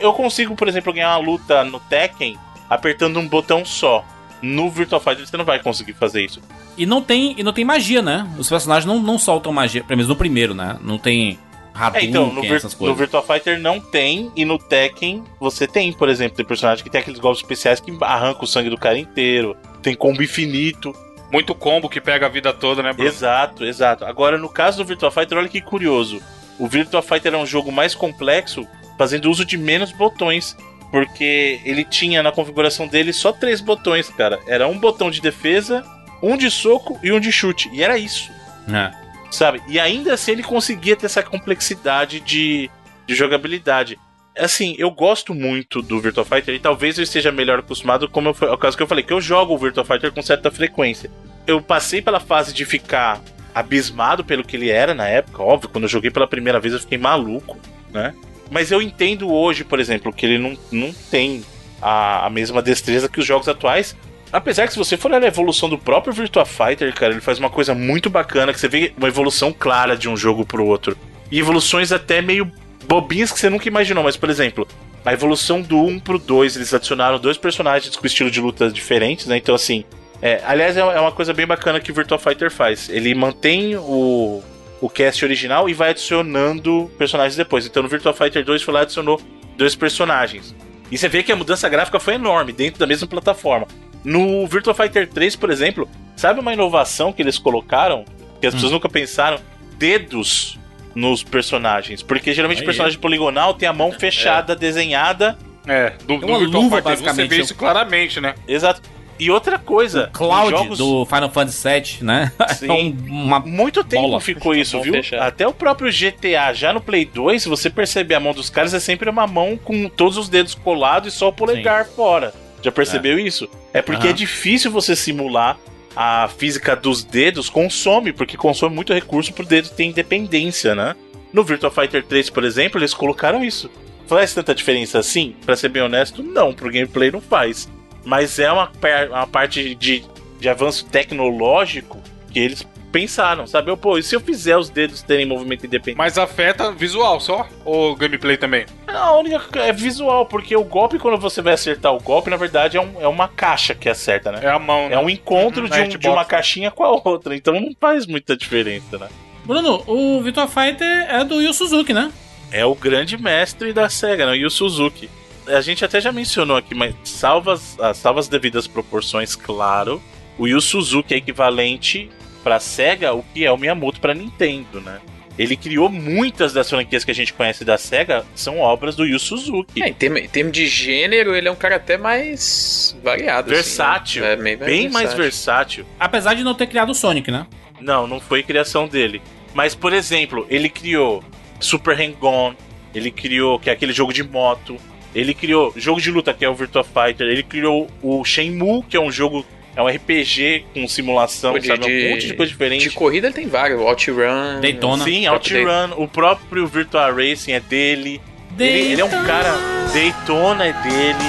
Eu consigo, por exemplo, ganhar uma luta no Tekken apertando um botão só. No Virtual Fighter você não vai conseguir fazer isso. E não tem, e não tem magia, né? Os personagens não, não soltam magia, pelo menos no primeiro, né? Não tem Hadouken, É, então, no, Vir- no coisas. Virtua Fighter não tem, e no Tekken você tem, por exemplo, tem personagem que tem aqueles golpes especiais que arranca o sangue do cara inteiro, tem combo infinito. Muito combo que pega a vida toda, né, Bruno? Exato, exato. Agora, no caso do Virtua Fighter, olha que curioso. O Virtua Fighter é um jogo mais complexo, fazendo uso de menos botões. Porque ele tinha na configuração dele só três botões, cara. Era um botão de defesa, um de soco e um de chute. E era isso. É. sabe? E ainda assim ele conseguia ter essa complexidade de, de jogabilidade. Assim, eu gosto muito do Virtua Fighter e talvez eu esteja melhor acostumado, como eu, é o caso que eu falei, que eu jogo o Virtua Fighter com certa frequência. Eu passei pela fase de ficar abismado pelo que ele era na época, óbvio, quando eu joguei pela primeira vez eu fiquei maluco, né? Mas eu entendo hoje, por exemplo, que ele não, não tem a, a mesma destreza que os jogos atuais, Apesar que se você for olhar a evolução do próprio Virtua Fighter, cara, ele faz uma coisa muito bacana, que você vê uma evolução clara de um jogo pro outro. E evoluções até meio bobinhas que você nunca imaginou, mas por exemplo, a evolução do 1 pro 2, eles adicionaram dois personagens com estilo de luta diferentes, né? Então assim, é, aliás, é é uma coisa bem bacana que o Virtua Fighter faz. Ele mantém o, o cast original e vai adicionando personagens depois. Então no Virtua Fighter 2 foi lá e adicionou dois personagens. E você vê que a mudança gráfica foi enorme dentro da mesma plataforma. No Virtua Fighter 3, por exemplo, sabe uma inovação que eles colocaram? Que as pessoas nunca pensaram? Dedos nos personagens. Porque geralmente o personagem poligonal tem a mão fechada, desenhada. É, do, do uma Virtual luva, Fighter você vê isso claramente, né? Exato. E outra coisa, Cloud os jogos... do Final Fantasy VII, né? Sim. É um- uma Muito tempo Bola. ficou isso, viu? fechada. Até o próprio GTA, já no Play 2, se você perceber a mão dos caras, é sempre uma mão com todos os dedos colados e só o polegar fora. Já percebeu isso? É porque Aham. é difícil você simular a física dos dedos, consome, porque consome muito recurso pro dedo ter independência, né? No Virtua Fighter 3, por exemplo, eles colocaram isso. Faz tanta diferença assim? Pra ser bem honesto, não, pro gameplay não faz. Mas é uma, uma parte de, de avanço tecnológico que eles pensaram, sabe? Eu, Pô, e se eu fizer os dedos terem movimento independente? Mas afeta visual só? Ou gameplay também? A única é visual, porque o golpe, quando você vai acertar o golpe, na verdade é, um- é uma caixa que acerta, né? É a mão, né? É um encontro Uhum, de, um- é, de uma caixinha com a outra, então não faz muita diferença, né? Bruno, o Virtua Fighter é do Yu Suzuki, né? É o grande mestre da SEGA, né? O Suzuki. A gente até já mencionou aqui, mas salvas, ah, salvas devidas proporções, claro. O Yu Suzuki é equivalente pra SEGA o que é o Miyamoto pra Nintendo, né? Ele criou muitas das franquias que a gente conhece da SEGA, são obras do Yu Suzuki. É, em termos em termos de gênero, ele é um cara até mais variado. assim, versátil. né? É, meio bem mais versátil. Apesar de não ter criado o Sonic, né? Não, não foi criação dele. Mas, por exemplo, ele criou Super Hang-On, ele criou que é aquele jogo de moto, ele criou jogo de luta que é o Virtua Fighter, ele criou o Shenmue, que é um jogo, é um RPG com simulação, de- sabe? de- um monte de coisa diferente. De corrida ele tem vários. Outrun. Daytona. Sim, OutRun, o próprio Virtua Racing é dele. Ele, ele é um cara. Daytona é dele.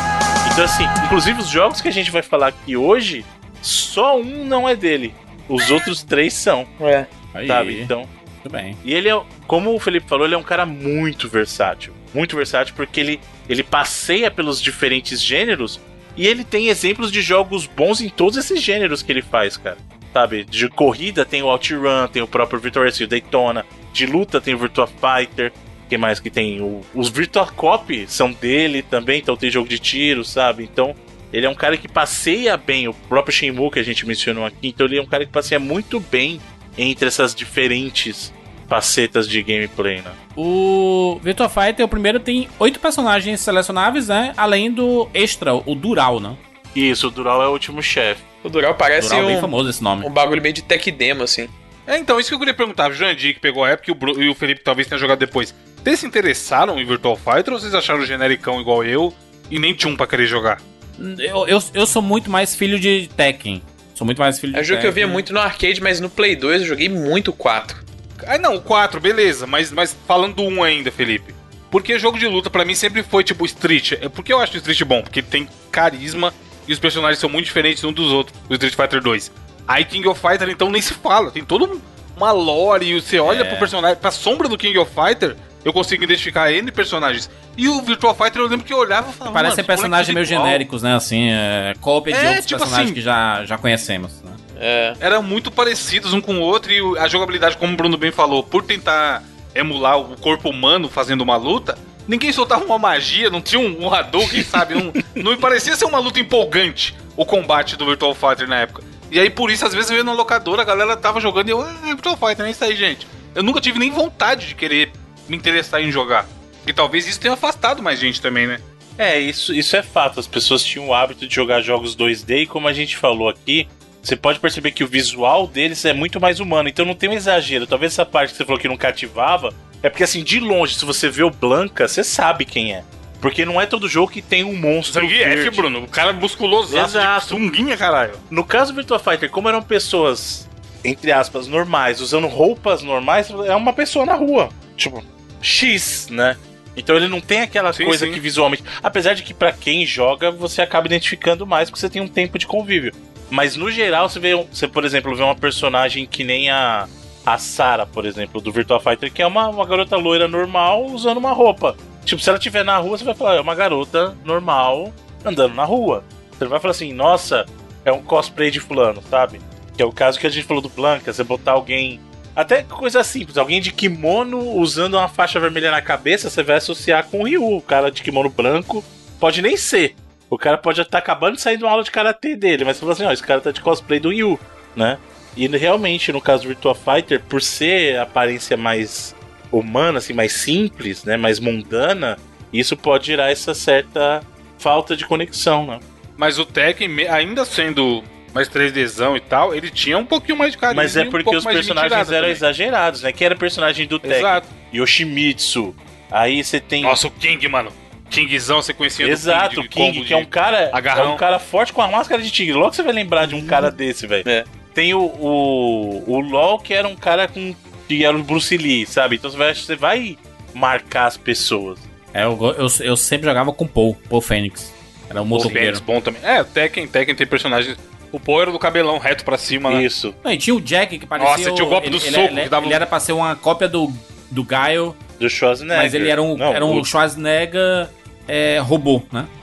Então, assim, inclusive os jogos que a gente vai falar aqui hoje, só um não é dele. Os outros três são, É. Aí, sabe? Então. Tudo bem. E ele é, como o Felipe falou, ele é um cara muito versátil. Muito versátil porque ele, ele passeia pelos diferentes gêneros e ele tem exemplos de jogos bons em todos esses gêneros que ele faz, cara. Sabe? De corrida tem o OutRun, tem o próprio Virtua Racing, Daytona. De luta tem o Virtua Fighter. que mais que tem? O- os Virtua Cop são dele também, então tem jogo de tiro, sabe? Então ele é um cara que passeia bem, o próprio Shenmue que a gente mencionou aqui, então ele é um cara que passeia muito bem entre essas diferentes facetas de gameplay, né? O Virtua Fighter, o primeiro, tem oito personagens selecionáveis, né? Além do extra, o Dural, né? Isso, o Dural é o último chefe. O Dural parece Dural é bem um, famoso esse nome. um bagulho meio de tech demo, assim. É, então, isso que eu queria perguntar. O Jandir, que pegou a época, e o, Bru- e o Felipe talvez tenha jogado depois. Vocês se interessaram em Virtual Fighter ou vocês acharam genericão igual eu e nem tinha um pra querer jogar? Eu, eu, eu sou muito mais filho de Tekken. Sou muito mais filho de É um jogo que eu via Tekken. muito no arcade, mas no Play 2 eu joguei muito o 4. Ah, não, o 4, beleza, mas, mas falando do 1 ainda, Felipe. Porque jogo de luta pra mim sempre foi tipo Street. É porque eu acho o Street bom, porque ele tem carisma e os personagens são muito diferentes uns dos outros, o Street Fighter 2. Aí King of Fighter então nem se fala, tem todo um- uma lore e você olha É. pro personagem, pra sombra do King of Fighter, eu consigo identificar N personagens. E o Virtual Fighter eu lembro que eu olhava e falava. Parecem "Mano, personagens meio igual." genéricos, né? Assim, é, cópia de É, outros tipo personagens assim- que já, já conhecemos. Né? É. Eram muito parecidos um com o outro e a jogabilidade, como o Bruno bem falou, por tentar emular o corpo humano fazendo uma luta, ninguém soltava uma magia, não tinha um, um Hadouken, sabe? Não, não me parecia ser uma luta empolgante o combate do Virtual Fighter na época. E aí, por isso, às vezes eu ia na locadora, a galera tava jogando e eu, ah, Virtual Fighter, é isso aí, gente. Eu nunca tive nem vontade de querer me interessar em jogar. E talvez isso tenha afastado mais gente também, né? É, isso, isso é fato. As pessoas tinham o hábito de jogar jogos 2D e como a gente falou aqui, você pode perceber que o visual deles é muito mais humano. Então não tem um exagero. Talvez essa parte que você falou que não cativava, é porque assim, de longe, se você vê o Blanca, você sabe quem é. Porque não é todo jogo que tem um monstro Zangief, verde. Bruno. O cara musculoso, Exato. sunguinha, caralho. No caso do Virtua Fighter, como eram pessoas, entre aspas, normais, usando roupas normais, é uma pessoa na rua. Tipo, X, né? Então ele não tem aquela Sim, coisa sim. que visualmente. Apesar de que pra quem joga, você acaba identificando mais porque você tem um tempo de convívio. Mas no geral, você vê, você, por exemplo, vê uma personagem que nem a. A Sarah, por exemplo, do Virtua Fighter, que é uma, uma garota loira normal usando uma roupa. Tipo, se ela estiver na rua, você vai falar, é uma garota normal andando na rua. Você vai falar assim, nossa, é um cosplay de fulano, sabe? Que é o caso que a gente falou do Blanca, você botar alguém. Até coisa simples, alguém de kimono usando uma faixa vermelha na cabeça, você vai associar com o Ryu. O cara de kimono branco pode nem ser. O cara pode estar acabando de sair de uma aula de karatê dele, mas você fala assim, ó, esse cara tá de cosplay do Ryu, né? E realmente, no caso do Virtua Fighter, por ser a aparência mais humana, assim, mais simples, né? Mais mundana, isso pode gerar essa certa falta de conexão, né? Mas o Tekken, ainda sendo mais 3Dzão e tal, ele tinha um pouquinho mais de carisma. Mas é um porque pouco os personagens eram também. exagerados, né? Quem era personagem do Tekken? Exato. Yoshimitsu. Aí você tem. Nossa, o King, mano. Kingzão, você conhecia Exato, do o King, de King, que é um cara. É agarrão. um cara forte com a máscara de tigre. Logo você vai lembrar de um cara desse, velho. É. Tem o, o. O LOL, que era um cara com. Que era o Bruce Lee, sabe? Então você vai, você vai marcar as pessoas. É, eu, eu, eu sempre jogava com Paul, Paul Fênix. Era o O motoqueiro. Fênix, bom também. É, o Tekken, Tekken tem personagens... O Paul era do cabelão reto pra cima, né? Isso. Não, e tinha o Jack que parecia. Nossa, tinha o golpe do ele, soco Ele, que dava ele um- era pra ser uma cópia do, do Guile, Do Schwarzenegger. mas ele era um, Não, era um o- Schwarzenegger é, robô, né?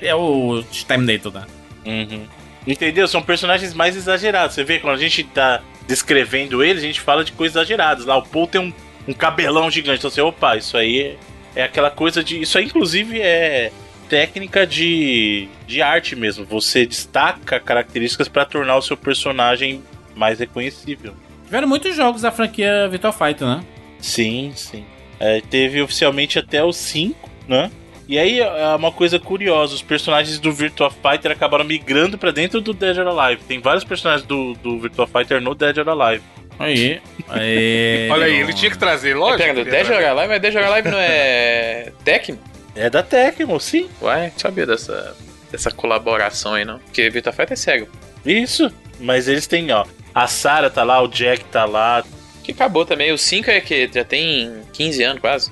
É o Terminator, né? Uhum. Entendeu? São personagens mais exagerados. Você vê, quando a gente tá descrevendo eles, a gente fala de coisas exageradas. Lá o Paul tem um, um cabelão gigante. Então você, opa, isso aí é, aquela coisa de. Isso aí, inclusive, é técnica de, de arte mesmo. Você destaca características pra tornar o seu personagem mais reconhecível. Tiveram muitos jogos da franquia Virtua Fighter, né? Sim, sim. É, teve oficialmente até os 5, né? E aí é uma coisa curiosa, os personagens do Virtua Fighter acabaram migrando pra dentro do Dead or Alive. Tem vários personagens do, do Virtua Fighter no Dead or Alive. Aí. aí Olha aí, ele tinha que trazer, lógico. Pega do ele ia Dead or Alive, mas Dead or Alive não é Tekken? É da Tecmo, sim. Uai, não sabia dessa, dessa colaboração aí, não. Porque Virtua Fighter é cego. Isso. Mas eles têm, ó. A Sarah tá lá, o Jack tá lá. Que acabou também. O 5 é que já tem 15 anos quase.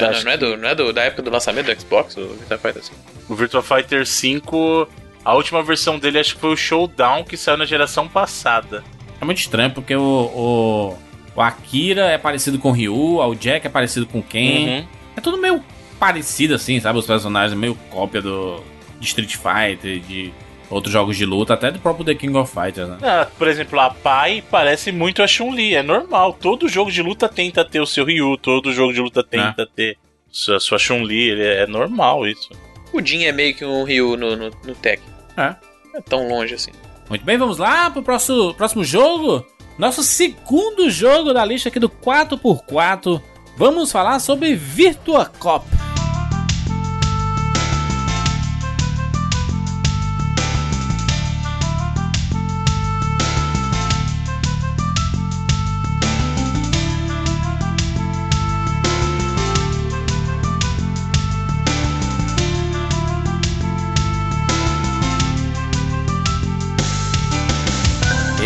Não, Acho não é, do, não é do, da época do lançamento do Xbox, o Virtua Fighter 5. O Virtua Fighter 5, a última versão dele acho que foi o Showdown, que saiu na geração passada. É muito estranho, porque o, o, o Akira é parecido com o Ryu, o Jack é parecido com Ken. Uhum. É tudo meio parecido, assim, sabe? Os personagens, meio cópia do de Street Fighter, de outros jogos de luta, até do próprio The King of Fighters, né? Ah, por exemplo, a Pai parece muito a Chun-Li, é normal. Todo jogo de luta tenta ter o seu Ryu, todo jogo de luta tenta ter sua, sua Chun-Li, ele- é normal isso. O Jin é meio que um Ryu no, no, no Tekken. É. É tão longe assim. Muito bem, vamos lá pro próximo, próximo jogo. Nosso segundo jogo da lista aqui do 4x4. Vamos falar sobre Virtua Cop.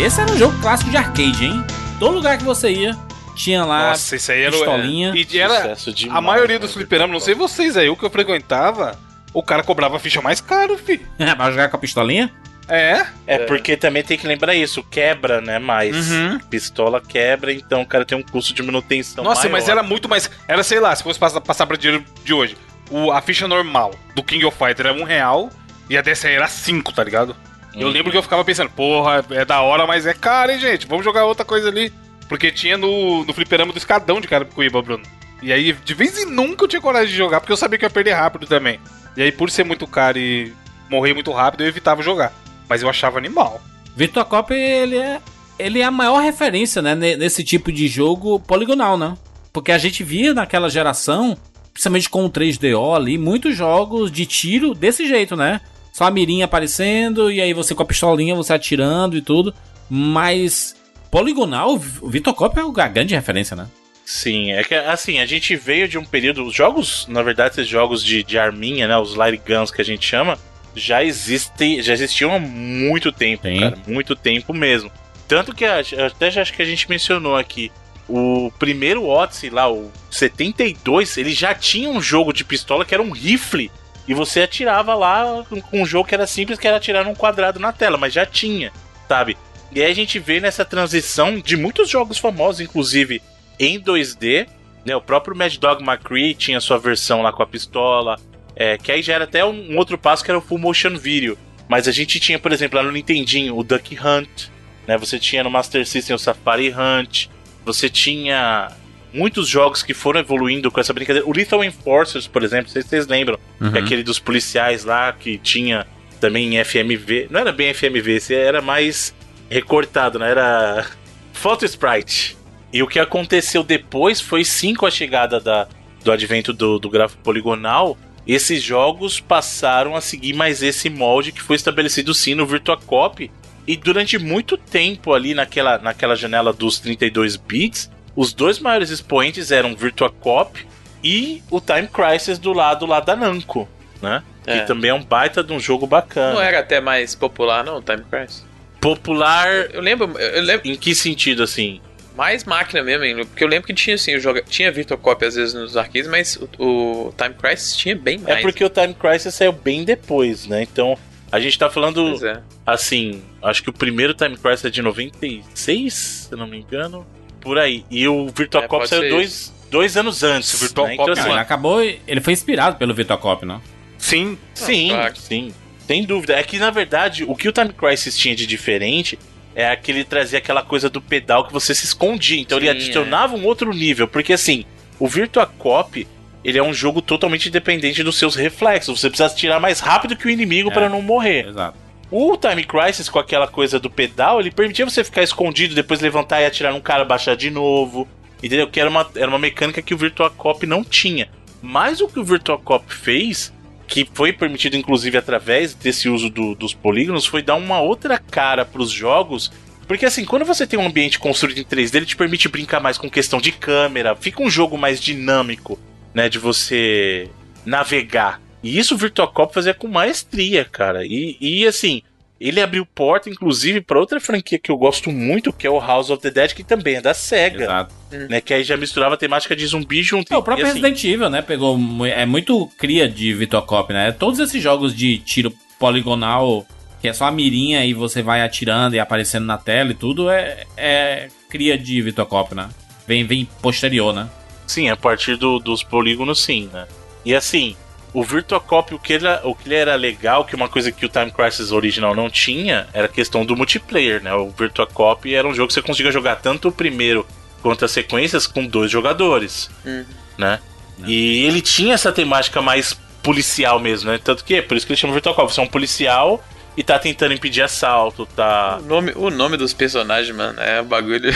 Esse era um jogo clássico de arcade, hein? Todo lugar que você ia, tinha lá Nossa, isso aí era... pistolinha. E era... Sucesso demais, A maioria dos fliperamas, não sei vocês aí, o que eu frequentava, o cara cobrava a ficha mais caro, filho. pra jogar com a pistolinha. É? É, porque também tem que lembrar isso, quebra, né? Mais. Uhum. Pistola quebra, então o cara tem um custo de manutenção. Nossa, maior. mas era muito mais. Era, sei lá, se fosse passar, passar pra dinheiro de hoje. O, a ficha normal do King of Fighter era um real e a dessa aí era cinco, tá ligado? Eu Uhum. lembro que eu ficava pensando, porra, é da hora, mas é caro, hein, gente? Vamos jogar outra coisa ali. Porque tinha no, no fliperama do escadão de Carapicuíba, Bruno. E aí, de vez em nunca eu tinha coragem de jogar, porque eu sabia que eu ia perder rápido também. E aí, por ser muito caro e morrer muito rápido, eu evitava jogar. Mas eu achava animal. Virtua Cop, ele é, ele é a maior referência, né, ne- nesse tipo de jogo poligonal, né? Porque a gente via naquela geração, principalmente com o 3DO ali, muitos jogos de tiro desse jeito, né? Só a mirinha aparecendo e aí você com a pistolinha, você atirando e tudo. Mas poligonal, o Virtua Cop é a grande referência, né? Sim, é que assim, a gente veio de um período. Os jogos, na verdade, esses jogos de, de arminha, né? Os light guns que a gente chama, já existem. Já existiam há muito tempo, Sim. cara. Muito tempo mesmo. Tanto que até já acho que a gente mencionou aqui. O primeiro Odyssey lá, o 72, ele já tinha um jogo de pistola que era um rifle. E você atirava lá com um jogo que era simples, que era atirar num quadrado na tela, mas já tinha, sabe? E aí a gente vê nessa transição de muitos jogos famosos, inclusive em 2D, né? O próprio Mad Dog McCree tinha sua versão lá com a pistola, é, que aí já era até um outro passo que era o Full Motion Video. Mas a gente tinha, por exemplo, lá no Nintendinho, o Duck Hunt, né? Você tinha no Master System o Safari Hunt, você tinha muitos jogos que foram evoluindo com essa brincadeira. O Lethal Enforcers, por exemplo, não sei se vocês lembram, que é aquele dos policiais lá que tinha também em FMV. Não era bem FMV, era mais recortado, né? Era Photo Sprite. E o que aconteceu depois foi sim com a chegada da, do advento do, do gráfico poligonal. Esses jogos passaram a seguir mais esse molde que foi estabelecido sim no Virtua Cop. E durante muito tempo ali naquela, naquela janela dos 32 bits, os dois maiores expoentes eram Virtua Cop e o Time Crisis do lado lá da Namco, né? É. Que também é um baita de um jogo bacana. Não era até mais popular, não, o Time Crisis? Popular Eu lembro, eu lembro em que sentido assim? mais máquina mesmo, hein, porque eu lembro que tinha assim, eu joga, tinha Virtua Cop às vezes nos arcades, mas o, o Time Crisis tinha bem mais. É porque o Time Crisis saiu bem depois, né? Então, a gente tá falando Pois é. assim, acho que o primeiro Time Crisis é de 96, se não me engano, por aí. E o Virtua É, Cop saiu dois, dois anos antes. O Virtual né? Cop Então, Não, assim, ele acabou, ele foi inspirado pelo Virtua Cop, né? Sim. Sim, claro. sim. Sem dúvida. É que, na verdade, o que o Time Crisis tinha de diferente é que ele trazia aquela coisa do pedal que você se escondia. Então ele Sim, adicionava um outro nível. Porque, assim, o Virtua Cop, ele é um jogo totalmente independente dos seus reflexos. Você precisa tirar mais rápido que o inimigo É. para não morrer. Exato. O Time Crisis, com aquela coisa do pedal, ele permitia você ficar escondido, depois levantar e atirar num cara, baixar de novo. Entendeu? Que era uma, era uma mecânica que o Virtua Cop não tinha. Mas o que o Virtua Cop fez, que foi permitido inclusive através desse uso do- dos polígonos, foi dar uma outra cara pros jogos. Porque assim, quando você tem um ambiente construído em 3D, ele te permite brincar mais com questão de câmera, fica um jogo mais dinâmico, né, de você navegar. E isso o Virtua Cop fazia com maestria, cara. E, e assim, ele abriu porta, inclusive, para outra franquia que eu gosto muito, que é o House of the Dead, que também é da SEGA. Exato. Né, que aí já misturava a temática de zumbi junto. É, o próprio e, assim, Resident Evil, né? Pegou. É muito cria de Virtua Cop, né? Todos esses jogos de tiro poligonal, que é só a mirinha e você vai atirando e aparecendo na tela e tudo, é, é cria de Virtua Cop, né? Vem, vem posterior, né? Sim, a partir do- dos polígonos, sim, né? E assim, o Virtua Cop, o que, ele, o que ele era legal, que uma coisa que o Time Crisis original não tinha, era a questão do multiplayer, né? O Virtua Cop era um jogo que você conseguia jogar tanto o primeiro quanto as sequências com dois jogadores, Uhum. né? E ele tinha essa temática mais policial mesmo, né? Tanto que, é por isso que ele chama Virtua Cop. Você é um policial e tá tentando impedir assalto, tá... O nome, o nome dos personagens, mano, é um bagulho.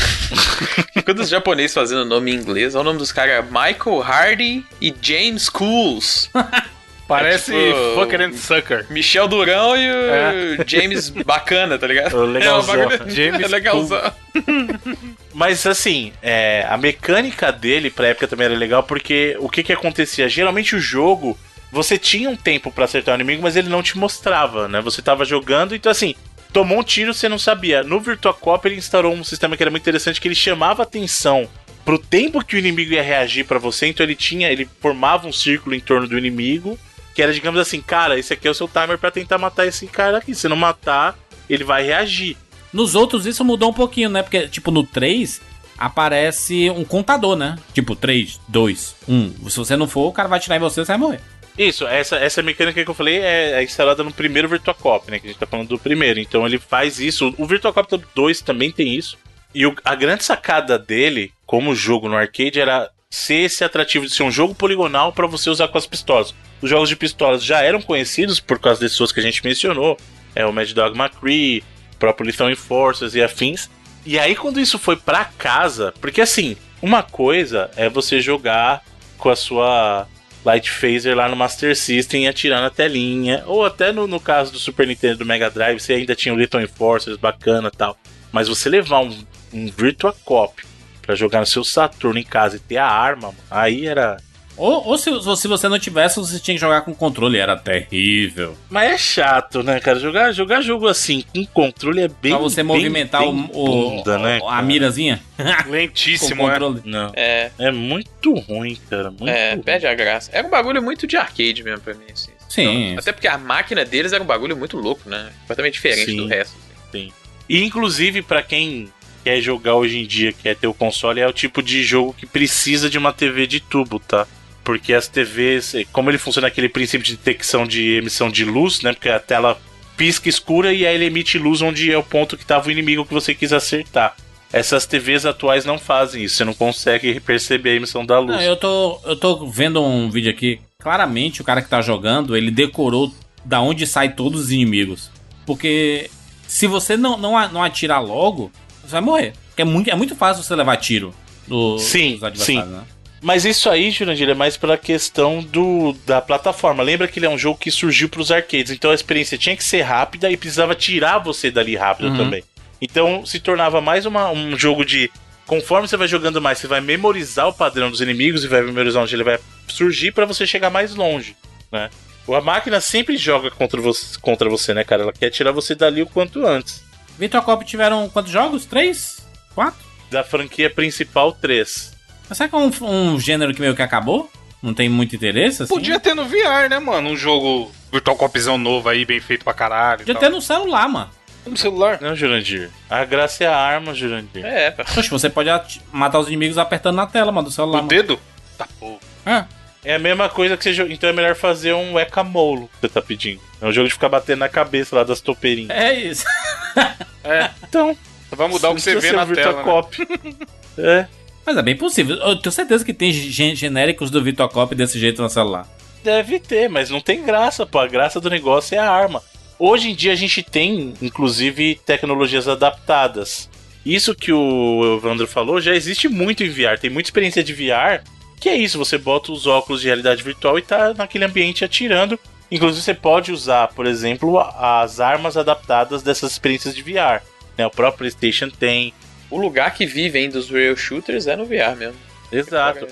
Quando os japoneses fazendo nome em inglês, é o nome dos caras Michael Hardy e James Cools. Parece É tipo- Fucker and Sucker. Michel Durão e o É. James Bacana, tá ligado? O legalzão. É, um bagulho- James é legalzão. Mas assim, é, a mecânica dele pra época também era legal porque o que que acontecia? Geralmente o jogo, você tinha um tempo pra acertar o inimigo, mas ele não te mostrava, né? Você tava jogando, então assim, tomou um tiro, você não sabia. No Virtua Cop ele instaurou um sistema que era muito interessante, que ele chamava atenção pro tempo que o inimigo ia reagir pra você, então ele tinha, ele formava um círculo em torno do inimigo Que era, digamos assim, cara, esse aqui é o seu timer pra tentar matar esse cara aqui. Se não matar, ele vai reagir. Nos outros isso mudou um pouquinho, né? Porque, tipo, no 3 aparece um contador, né? Tipo, 3, 2, 1. Se você não for, o cara vai atirar em você você vai morrer. Isso, essa, essa mecânica que eu falei é, é instalada no primeiro Virtua Cop, né? Que a gente tá falando do primeiro. Então ele faz isso. O Virtua Cop 2 também tem isso. E o- a grande sacada dele, como jogo no arcade, era ser esse atrativo de ser um jogo poligonal pra você usar com as pistolas. Os jogos de pistolas já eram conhecidos por causa desses outros que a gente mencionou. É o Mad Dog McCree, o próprio Lethal Enforcers e afins. E aí quando isso foi pra casa, porque assim, uma coisa é você jogar com a sua Light Phaser lá no Master System atirar na telinha. Ou até no, no caso do Super Nintendo do Mega Drive, você ainda tinha o Little Enforcers bacana tal. Mas você levar um, um Virtua Cop pra jogar no seu Saturno em casa e ter a arma, aí era. Ou, ou se, se você não tivesse, você tinha que jogar com controle. Era terrível. Mas é chato, né, cara? Jogar, jogar jogo assim com controle é bem. pra você bem- movimentar bem o, o- bunda, né, a cara? mirazinha com Lentíssimo, é. Não. É, É muito ruim, cara. Muito é, ruim. perde a graça. Era um bagulho muito de arcade mesmo pra mim, assim. Sim. Então, até porque a máquina deles era um bagulho muito louco, né? Completamente diferente Sim. do resto. assim. E inclusive pra quem quer jogar hoje em dia, quer ter o console, é o tipo de jogo que precisa de uma TV de tubo, tá? Porque as TVs, eh, como ele funciona aquele princípio de detecção de emissão de luz, né? Porque a tela pisca escura e aí ele emite luz onde é o ponto que estava o inimigo que você quis acertar. Essas TVs atuais não fazem isso, você não consegue perceber a emissão da luz. Não, eu tô, eu tô vendo um vídeo aqui. Claramente, o cara que tá jogando, ele decorou da onde sai todos os inimigos. Porque se você não, não, não atirar logo, você vai morrer. É muito, é muito fácil você levar tiro do, Sim, dos adversários, né? Mas isso aí, Jurandir, é mais pela questão do, da plataforma. Lembra que ele é um jogo que surgiu pros arcades, então a experiência tinha que ser rápida e precisava tirar você dali rápido Uhum. também. Então se tornava mais uma- um jogo de. Conforme você vai jogando mais, você vai memorizar o padrão dos inimigos e vai memorizar onde ele vai surgir pra você chegar mais longe, né? A máquina sempre joga contra você, contra você, né, cara? Ela quer tirar você dali o quanto antes. Virtua Cop tiveram quantos jogos? Três? Quatro? Da franquia principal, 3. Mas será que é um, um gênero que meio que acabou? Não tem muito interesse, assim? Podia ter no VR, né, mano? Um jogo Virtual Copzão novo aí, bem feito pra caralho. Podia ter no celular, mano. no celular. Não, Jurandir. A graça é a arma, Jurandir. É, pá. Poxa, você pode matar os inimigos apertando na tela, mano, do celular. O mano. dedo? Tá porra. É. É a mesma coisa que você joga. Então é melhor fazer um Whack-A-Mole que você tá pedindo. É um jogo de ficar batendo na cabeça lá das topeirinhas. É isso. É, Então. vai mudar o que você vê na tela. né? Cop. é. Mas é bem possível. Eu tenho certeza que tem gen- genéricos do Virtua Cop desse jeito no celular. Deve ter, mas não tem graça, pô. A graça do negócio é a arma. Hoje em dia a gente tem, inclusive, tecnologias adaptadas. Isso que o Evandro falou já existe muito em VR. Tem muita experiência de VR. Que é isso, você bota os óculos de realidade virtual e tá naquele ambiente atirando. Inclusive você pode usar, por exemplo, as armas adaptadas dessas experiências de VR. né? O próprio PlayStation tem. O lugar que vivem dos real shooters é no VR mesmo. Exato.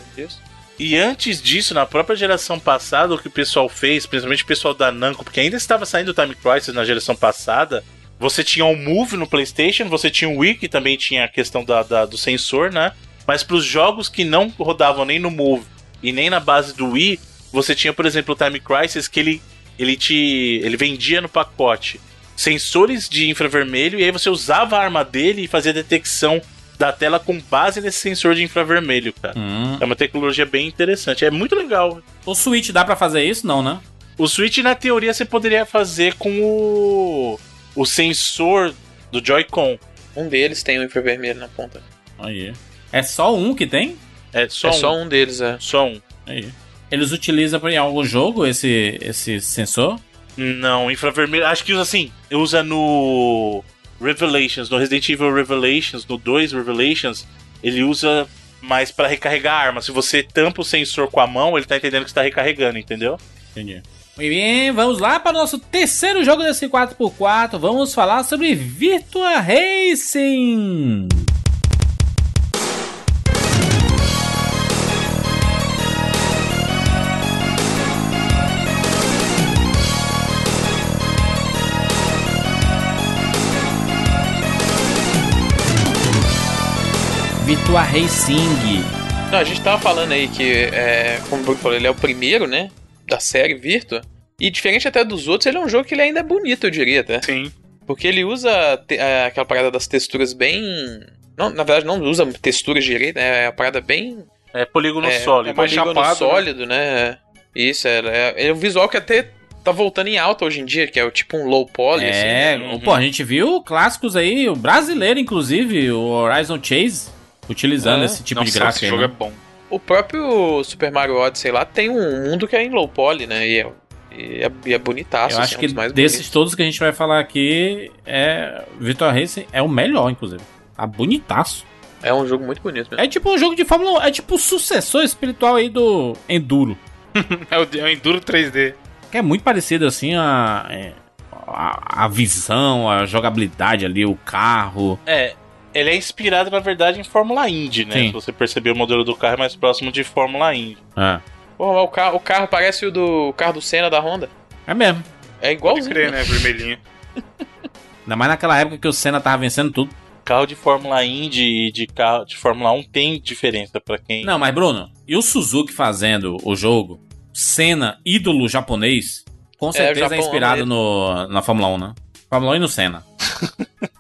E antes disso, na própria geração passada, o que o pessoal fez, principalmente o pessoal da Namco, porque ainda estava saindo o Time Crisis na geração passada, você tinha o Move no PlayStation, você tinha o Wii, que também tinha a questão da, da- do sensor, né? Mas para os jogos que não rodavam nem no Move e nem na base do Wii, você tinha, por exemplo, o Time Crisis, que ele, ele te. ele vendia no pacote sensores de infravermelho, e aí você usava a arma dele e fazia detecção da tela com base nesse sensor de infravermelho, cara. Hum. É uma tecnologia bem interessante. É muito legal. O Switch dá pra fazer isso? Não, né? O Switch, na teoria, você poderia fazer com o, o sensor do Joy-Con. Um deles tem um infravermelho na ponta. Aí. É só um que tem? É só é um. só um deles, é. Só um. Aí. Eles utilizam em algum jogo esse, esse sensor? Não, infravermelho. Acho que usa assim. Usa no Revelations, no Resident Evil Revelations, no 2 Revelations, ele usa mais pra recarregar a arma. Se você tampa o sensor com a mão, ele tá entendendo que você tá recarregando, entendeu? Entendi. Muito bem, vamos lá para o nosso terceiro jogo desse 4x4. Vamos falar sobre Virtua Racing. Virtua Racing. Não, a gente tava falando aí que, é, como o Bruno falou, ele é o primeiro, né? Da série Virtua. E diferente até dos outros, ele é um jogo que ele ainda é bonito, eu diria até. Sim. Porque ele usa te- é, aquela parada das texturas bem. Não, na verdade, não usa texturas direito, né? É a parada bem. É polígono é, sólido. é mais polígono chapado, né? sólido, né? Isso, é, é, é um visual que até tá voltando em alta hoje em dia, que é o tipo um low poly, assim. É, né? pô, a gente viu clássicos aí, o brasileiro, inclusive, o Horizon Chase, utilizando É. esse tipo Nossa, de gráfico. esse aí, jogo né? é bom. O próprio Super Mario Odyssey lá tem um mundo que é em low poly, né? E é, e é, e é bonitaço, Eu assim, acho é um que desses bonitos. todos que a gente vai falar aqui, é Virtua Racing é o melhor, inclusive. Tá bonitaço. É um jogo muito bonito mesmo. É tipo um jogo de Fórmula 1, é tipo o sucessor espiritual aí do Enduro. É o, é o Enduro 3D. Que é muito parecido assim a, é, a, a visão, a jogabilidade ali, o carro. É, ele é inspirado, na verdade, em Fórmula Indy, né? Sim. Se você perceber, o modelo do carro é mais próximo de Fórmula Indy. É, Pô, o carro, o carro parece o do o carro do Senna da Honda. é mesmo. É Pode igualzinho. crer, né? né? Vermelhinho. Ainda mais naquela época que o Senna tava vencendo tudo. Carro de Fórmula Indy e de carro de Fórmula 1 tem diferença pra quem. Não, mas Bruno, e o Suzuki fazendo o jogo, Senna, ídolo japonês, com certeza é, Japão inspirado ama no, na Fórmula 1, né? Fórmula 1 e no Senna.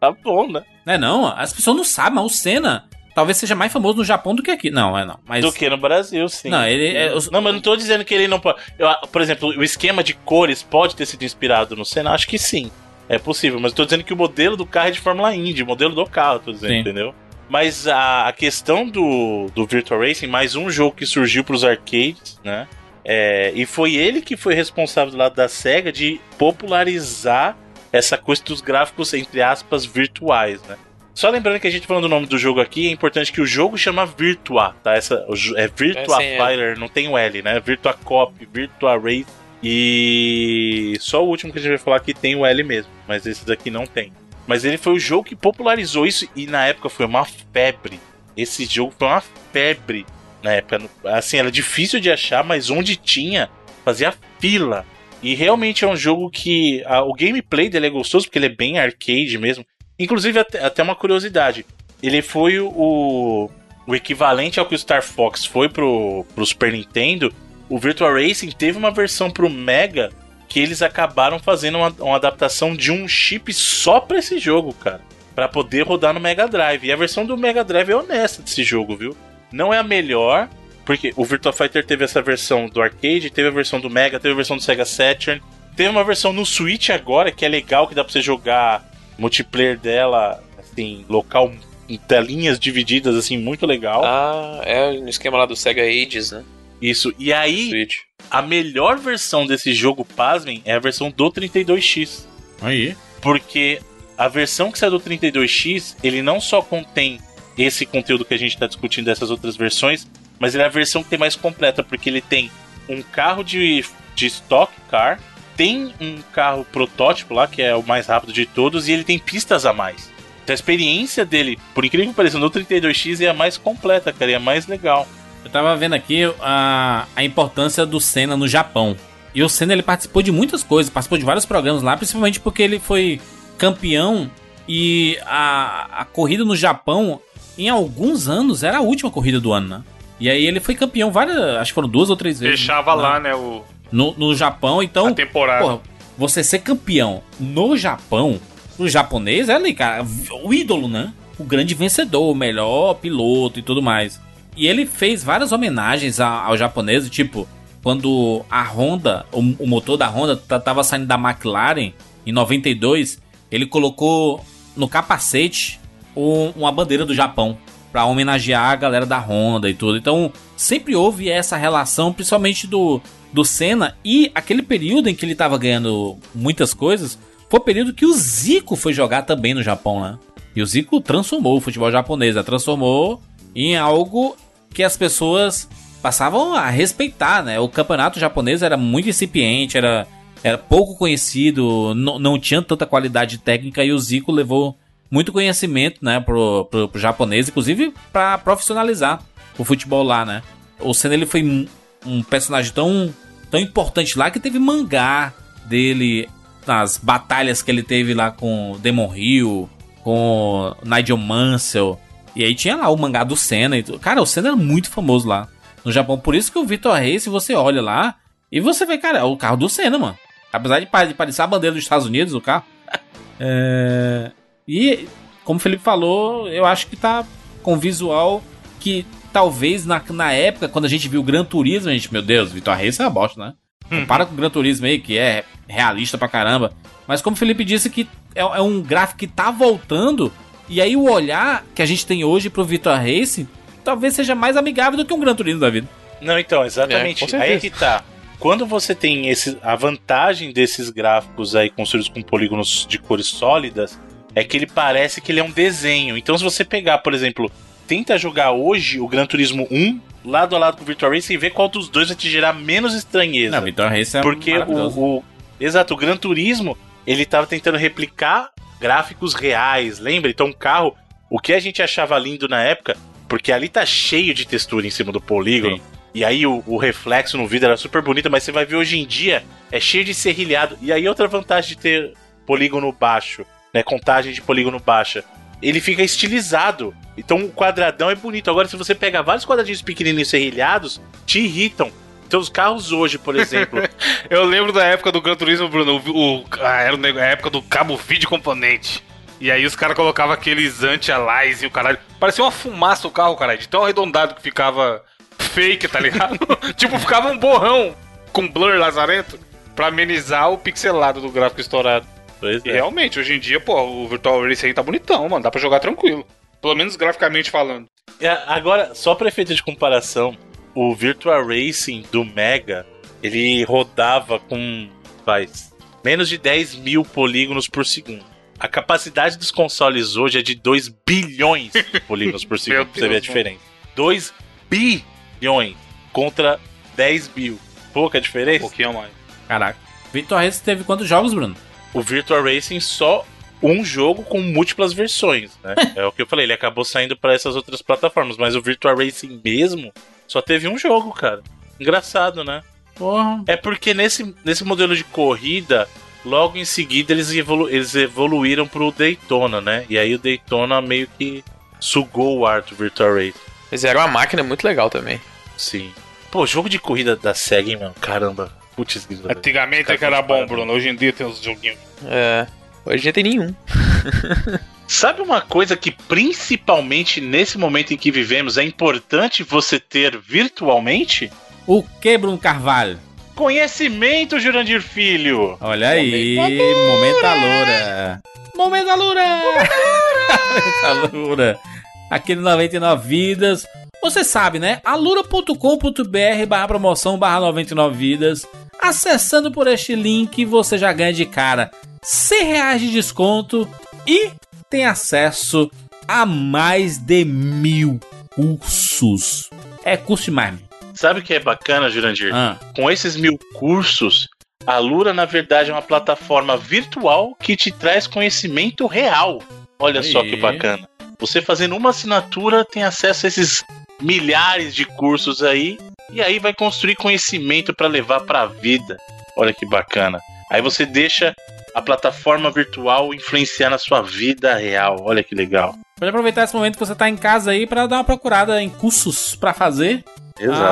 Tá bom, né? Não é não? As pessoas não sabem, mas o Senna talvez seja mais famoso no Japão do que aqui. Não, é não. Mas Do que no Brasil, sim. Não, ele é- os- Não, mas não tô dizendo que ele não pode. Eu, por exemplo, o esquema de cores pode ter sido inspirado no Senna? Acho que sim. É possível, mas eu tô dizendo que o modelo do carro é de Fórmula Indy, o modelo do carro, tô dizendo, Sim. entendeu? Mas a, a questão do, do Virtual Racing, mais um jogo que surgiu pros arcades, né? É, e foi ele que foi responsável do lado da SEGA de popularizar essa coisa dos gráficos, entre aspas, virtuais, né? Só lembrando que a gente falando o nome do jogo aqui, é importante que o jogo chama Virtua, tá? Essa, é Virtua É L. Fighter, não tem o L, né? Virtua Cop, Virtua Race e só o último que a gente vai falar aqui tem o L mesmo, mas esse daqui não tem. Mas ele foi o jogo que popularizou isso e na época foi uma febre. Esse jogo foi uma febre na época. Assim, era difícil de achar, mas onde tinha, fazia fila. E realmente é um jogo que ah, o gameplay dele é gostoso porque ele é bem arcade mesmo. Inclusive, até, até uma curiosidade: ele foi o, o equivalente ao que o Star Fox foi pro, pro Super Nintendo. O Virtual Racing teve uma versão pro Mega que eles acabaram fazendo uma, uma adaptação de um chip só pra esse jogo, cara. Pra poder rodar no Mega Drive. E a versão do Mega Drive é honesta desse jogo, viu? Não é a melhor, porque o Virtua Fighter teve essa versão do arcade, teve a versão do Mega, teve a versão do Sega Saturn. Teve uma versão no Switch agora, que é legal, que dá pra você jogar multiplayer dela, assim, local, em telinhas divididas, assim, muito legal. Ah, é no esquema lá do Sega Ages, né? Isso. E aí, Switch. a melhor versão desse jogo, pasmem, é a versão do 32X. Aí. Porque a versão que sai do 32X, ele não só contém esse conteúdo que a gente está discutindo dessas outras versões, mas ele é a versão que tem mais completa, porque ele tem um carro de, de stock car, tem um carro protótipo lá, que é o mais rápido de todos, e ele tem pistas a mais. Então a experiência dele, por incrível que pareça, no 32X é a mais completa, cara, e é a mais legal. Eu tava vendo aqui a, a importância do Senna no Japão. E o Senna ele participou de muitas coisas, participou de vários programas lá, principalmente porque ele foi campeão e a, a corrida no Japão, em alguns anos, era a última corrida do ano, né? E aí ele foi campeão várias, acho que foram duas ou três vezes. Fechava né? lá, né, o, No, no Japão, então. a temporada. Porra, você ser campeão no Japão, pro japonês, é ali, cara, o ídolo, né? O grande vencedor, o melhor piloto e tudo mais. E ele fez várias homenagens ao japonês, tipo, quando a Honda, o, o motor da Honda ta- tava saindo da McLaren em 92, ele colocou no capacete um- uma bandeira do Japão pra homenagear a galera da Honda e tudo. Então, sempre houve essa relação, principalmente do, do Senna e aquele período em que ele tava ganhando muitas coisas, foi o período que o Zico foi jogar também no Japão, né? E o Zico transformou o futebol japonês, né? transformou em algo que as pessoas passavam a respeitar, né? O campeonato japonês era muito incipiente, era, era pouco conhecido, não, não tinha tanta qualidade técnica e o Zico levou muito conhecimento, né, pro, pro, pro japonês, inclusive para profissionalizar o futebol lá, né? O Senna ele foi um, personagem tão, tão importante lá que teve mangá dele nas batalhas que ele teve lá com Demon Hill, com Nigel Mansell. E aí tinha lá o mangá do Senna. E tudo. Cara, o Senna era muito famoso lá no Japão. Por isso que o Victor Reis, se você olha lá, E você vê, cara, é o carro do Senna, mano. Apesar de parecer a bandeira dos Estados Unidos, o carro. É... E, como o Felipe falou, eu acho que tá com visual que talvez na, na época, quando a gente viu o Gran Turismo, a gente, meu Deus, Vitor Reis é uma bosta, né? Compara com o Gran Turismo aí, que é realista pra caramba. Mas como o Felipe disse, que é, é um gráfico que tá voltando, e aí o olhar que a gente tem hoje pro Vitor Racing talvez seja mais amigável do que um Gran Turismo da vida. Não, então, exatamente. É, aí é que tá. Quando você tem esse, a vantagem desses gráficos aí construídos com polígonos de cores sólidas, é que ele parece que ele é um desenho. Então, se você pegar, por exemplo, tenta jogar hoje o Gran Turismo 1 lado a lado com o Virtual Racing e ver qual dos dois vai te gerar menos estranheza. Não, Vitor Racing é Porque o, o- Exato, o Gran Turismo, ele tava tentando replicar gráficos reais, lembra? Então o carro, o que a gente achava lindo na época, porque ali tá cheio de textura em cima do polígono. Sim. E aí o, o reflexo no vidro era super bonito, mas você vai ver hoje em dia, é cheio de serrilhado. E aí outra vantagem de ter polígono baixo, né? Contagem de polígono baixa. Ele fica estilizado. Então o quadradão é bonito. Agora, se você pega vários quadradinhos pequenininhos serrilhados, te irritam. Então os carros hoje, por exemplo, Eu lembro da época do Gran Turismo, Bruno. O, ah, era a época do cabo vídeo componente. E aí os caras colocavam aqueles anti-alias e o caralho. Parecia uma fumaça o carro, caralho. De tão arredondado que ficava fake, tá ligado? tipo, ficava um borrão com blur lazarento pra amenizar o pixelado do gráfico estourado. Pois E é. realmente, hoje em dia, pô, o Virtual Race aí tá bonitão, mano. Dá pra jogar tranquilo. Pelo menos graficamente falando. É, Agora, só para efeito de comparação, o Virtual Racing do Mega, ele rodava com, faz, menos de 10 mil polígonos por segundo. A capacidade dos consoles hoje é de 2 bilhões de polígonos por segundo, pra você ver a diferença. 2 bilhões contra 10 mil. Pouca Um diferença? pouquinho a mais. Caraca. Vitor Racing teve quantos jogos, Bruno? O Virtual Racing só um jogo com múltiplas versões, né? é o que eu falei, ele acabou saindo para essas outras plataformas, mas o Virtual Racing mesmo só teve um jogo, cara. Engraçado, né? Porra. É porque nesse, nesse modelo de corrida, logo em seguida eles, evolu eles evoluíram pro Daytona, né? E aí o Daytona meio que sugou o ar do Virtual Racing. Mas era uma máquina muito legal também. Sim. Pô, jogo de corrida da SEGA, hein, mano? Caramba. Putz. Antigamente é que era bom, Bruno. Hoje em dia tem uns joguinhos. É. Hoje não tem nenhum. Sabe uma coisa que principalmente nesse momento em que vivemos é importante você ter virtualmente? O que, Bruno Carvalho? Conhecimento, Jurandir Filho! Olha aí, momento loura. Momento loura! Momento loura. Aqui no 99 Vidas. Você sabe, né? alura.com.br barra promoção barra 99 vidas. Acessando por este link, você já ganha de cara 100 reais de desconto e tem acesso a mais de mil cursos. É curso demais. meu. Sabe o que é bacana, Jurandir? Ah, Com esses mil cursos, a Lura, na verdade, é uma plataforma virtual que te traz conhecimento real. Olha só Aí. que bacana. Você fazendo uma assinatura tem acesso a esses milhares de cursos aí e aí vai construir conhecimento para levar para a vida. Olha que bacana. Aí você deixa a plataforma virtual influenciar na sua vida real. Olha que legal. pode aproveitar esse momento que você tá em casa aí para dar uma procurada em cursos para fazer.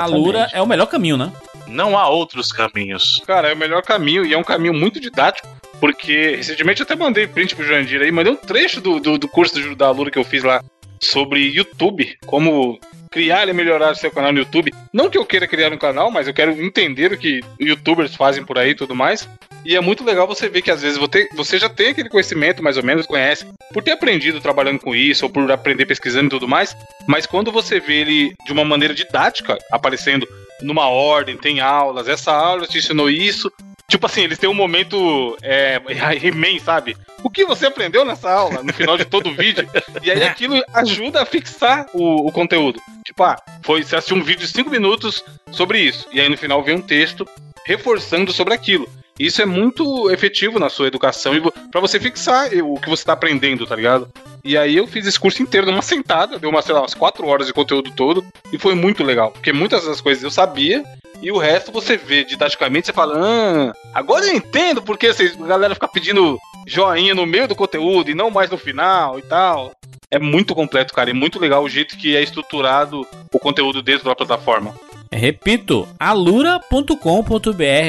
A Lura é o melhor caminho, né? Não há outros caminhos. Cara, é o melhor caminho e é um caminho muito didático. Porque recentemente eu até mandei print pro Jandir aí, mandei um trecho do, do, do curso do- da Lura que eu fiz lá sobre YouTube, como criar e melhorar o seu canal no YouTube. Não que eu queira criar um canal, mas eu quero entender o que youtubers fazem por aí e tudo mais. E é muito legal você ver que às vezes você, você já tem aquele conhecimento, mais ou menos, conhece, por ter aprendido trabalhando com isso, ou por aprender pesquisando e tudo mais. Mas quando você vê ele de uma maneira didática, aparecendo numa ordem, tem aulas, essa aula te ensinou isso. Tipo assim, eles têm um momento é, He-Man, sabe? O que você aprendeu nessa aula, no final de todo o vídeo? E aí aquilo ajuda a fixar o, o conteúdo. Tipo, ah, foi, você assistiu um vídeo de 5 minutos sobre isso. E aí no final vem um texto reforçando sobre aquilo. Isso é muito efetivo na sua educação e para você fixar o que você tá aprendendo, tá ligado? E aí eu fiz esse curso inteiro numa sentada, deu uma, sei lá, umas 4 horas de conteúdo todo, e foi muito legal, porque muitas das coisas eu sabia, e o resto você vê didaticamente, você fala, ah, agora eu entendo porque vocês, a galera fica pedindo joinha no meio do conteúdo e não mais no final e tal. É muito completo, cara, e muito legal o jeito que é estruturado o conteúdo dentro da plataforma. Repito, alura.com.br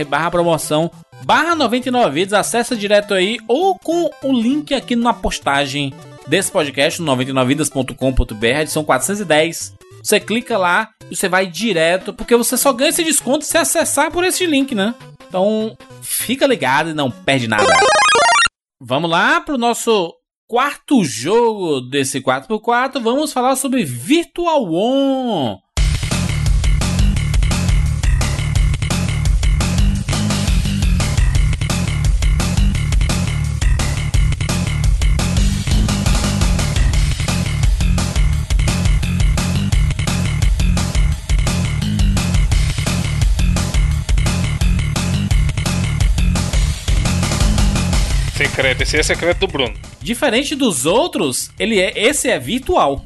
barra promoção barra 99 vídeos, acessa direto aí ou com o link aqui na postagem desse podcast, 99vidas.com.br, edição 410. Você clica lá e você vai direto, porque você só ganha esse desconto se acessar por esse link, né? Então, fica ligado e não perde nada. Vamos lá pro nosso quarto jogo desse 4x4. Vamos falar sobre Virtual On. Secreto, esse é secreto do Bruno. Diferente dos outros, ele é esse é virtual.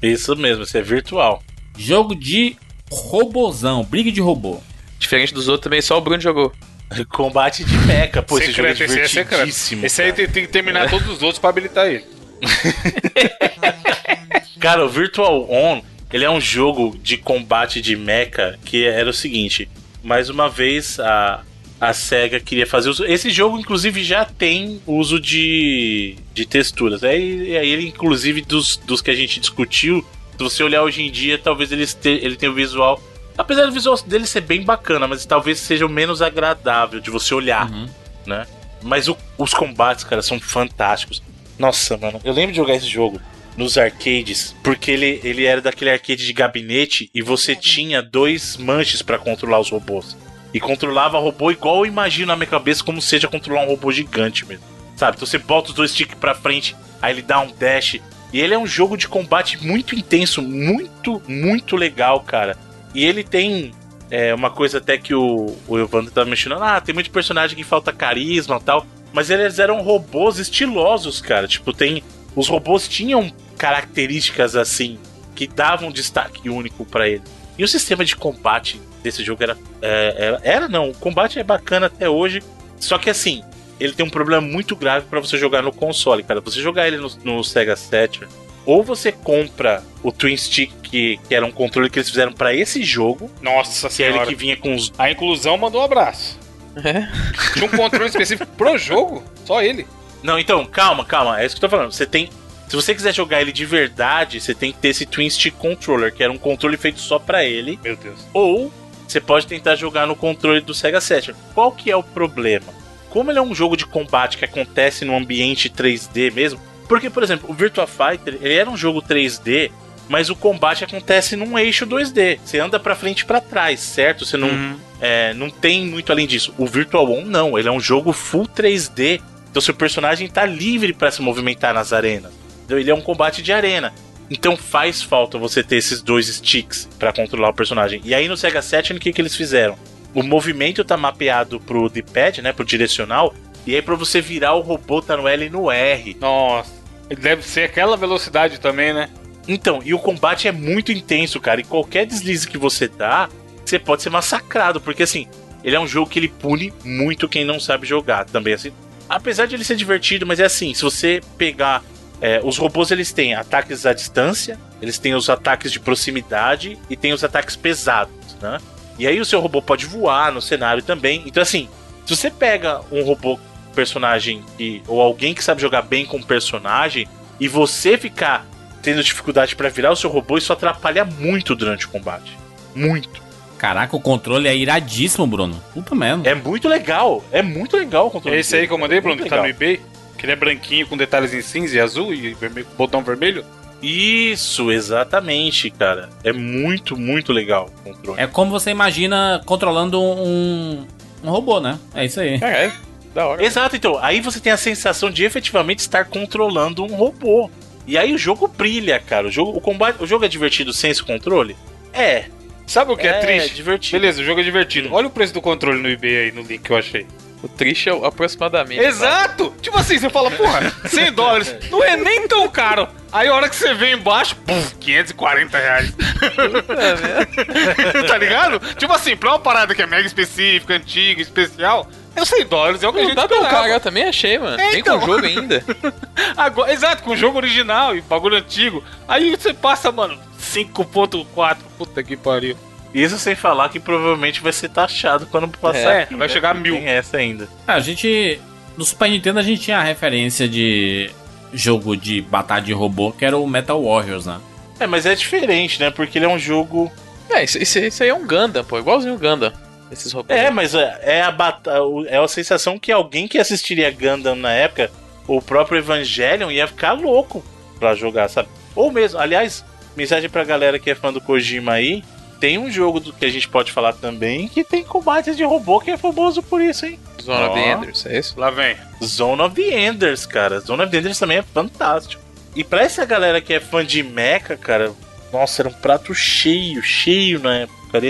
Isso mesmo, isso é virtual. Jogo de robozão, briga de robô. Diferente dos outros também, só o Bruno jogou. Combate de mecha, pô, esse jogo é secreto, esse é secreto. Esse aí cara. tem, tem que terminar todos os outros pra habilitar ele. Cara, o Virtual On, ele é um jogo de combate de mecha que era o seguinte. Mais uma vez, a, a SEGA queria fazer uso. Esse jogo, inclusive, já tem uso de, de texturas. Aí, aí ele, inclusive, dos, dos que a gente discutiu, se você olhar hoje em dia, talvez ele, este, ele tenha o visual. Apesar do visual dele ser bem bacana, mas talvez seja o menos agradável de você olhar, Uhum. né? Mas o- os combates, cara, são fantásticos. Nossa, mano, eu lembro de jogar esse jogo nos arcades, porque ele, ele era daquele arcade de gabinete e você tinha dois manches pra controlar os robôs. E controlava robô igual eu imagino na minha cabeça como seja controlar um robô gigante mesmo. Sabe? Então você bota os dois sticks pra frente, aí ele dá um dash. E ele é um jogo de combate muito intenso, muito, muito legal, cara. E ele tem é, uma coisa até que o, o Evandro tava mexendo. Ah, tem muito personagem que falta carisma e tal. Mas eles eram robôs estilosos, cara. Tipo, tem. Os robôs tinham características assim que davam destaque único pra ele. E o sistema de combate desse jogo era. é, era, era não, o combate é bacana até hoje. Só que assim, ele tem um problema muito grave pra você jogar no console, cara. Você jogar ele no, no Sega Saturn, ou você compra o Twin Stick, que, que era um controle que eles fizeram pra esse jogo, Nossa que é ele senhora. que vinha com os. A inclusão mandou um abraço. É? Tinha um controle específico pro jogo, só ele. Não, então, calma, calma. É isso que eu tô falando. Você tem. Se você quiser jogar ele de verdade, você tem que ter esse Twin Stick Controller, que era um controle feito só pra ele. Meu Deus. Ou você pode tentar jogar no controle do Sega Saturn. Qual que é o problema? Como ele é um jogo de combate que acontece no ambiente 3D mesmo, porque, por exemplo, o Virtua Fighter, ele era um jogo 3D, mas o combate acontece num eixo 2D. Você anda pra frente e pra trás, certo? Você não, Uhum. é, não tem muito além disso. O Virtual On não, ele é um jogo full 3D. Então seu personagem tá livre pra se movimentar nas arenas. Ele é um combate de arena. Então faz falta você ter esses dois sticks pra controlar o personagem. E aí no Sega Saturn o que, que eles fizeram? O movimento tá mapeado pro D-pad, né, pro direcional. E aí pra você virar o robô tá no L e no R. Nossa. Deve ser aquela velocidade também, né? Então, e o combate é muito intenso, cara. E qualquer deslize que você dá, você pode ser massacrado. Porque assim, ele é um jogo que ele pune muito quem não sabe jogar também. assim. Apesar de ele ser divertido, mas é assim, se você pegar. É, os robôs eles têm ataques à distância, eles têm os ataques de proximidade e tem os ataques pesados, né? E aí o seu robô pode voar no cenário também. Então, assim, se você pega um robô personagem que, ou alguém que sabe jogar bem com personagem e você ficar tendo dificuldade pra virar o seu robô, isso atrapalha muito durante o combate. Muito. Caraca, o controle é iradíssimo, Bruno. Puta merda. É muito legal. É muito legal o controle. É esse aí que eu mandei, Bruno, Muito que tá no eBay. Que ele é branquinho com detalhes em cinza e azul e vermelho, botão vermelho. Isso, exatamente, cara. É muito, muito legal o controle. É como você imagina controlando um, um robô, né? É isso aí. É, é. Da hora. Exato, então. Aí você tem a sensação de efetivamente estar controlando um robô. E aí o jogo brilha, cara. O jogo, o combate, o jogo é divertido sem esse controle? É. Sabe o que é, É, triste? divertido. Beleza, o jogo é divertido. Hum. Olha o preço do controle no eBay aí, no link que eu achei. O triste é aproximadamente. Exato! Tipo assim, você fala, porra, 100 dólares, não é nem tão caro. Aí a hora que você vê embaixo, puf, 540 reais. tá ligado? Tipo assim, pra uma parada que é mega específica, antiga, especial, é 100 dólares, é o que a Não gente tá tão esperava. caro, eu também achei, mano. É, Nem então. com o jogo ainda. Agora, exato, com o jogo original e bagulho antigo. Aí você passa, mano, 5.4. Puta que pariu. Isso sem falar que provavelmente vai ser taxado quando passar. É, aqui, vai né? chegar a Tem mil. essa ainda. Ah, a gente. No Super Nintendo a gente tinha a referência de jogo de batalha de robô, que era o Metal Warriors, né? É, mas é diferente, né? Porque ele é um jogo. É, isso, isso, isso aí é um Gundam, pô. Igualzinho o Gundam. Esses robôs. É, mas é, é a bata... o- é a sensação que alguém que assistiria Gundam na época, o próprio Evangelion, ia ficar louco pra jogar, sabe? Ou mesmo, aliás, mensagem pra galera que é fã do Kojima aí. Tem um jogo do que a gente pode falar também que tem combates de robô que é famoso por isso, hein? Zona of the. Enders, é isso? Lá vem. Zone of the Enders, cara. Zone of the Enders também é fantástico. E pra essa galera que é fã de mecha, cara, nossa, era um prato cheio, cheio na época.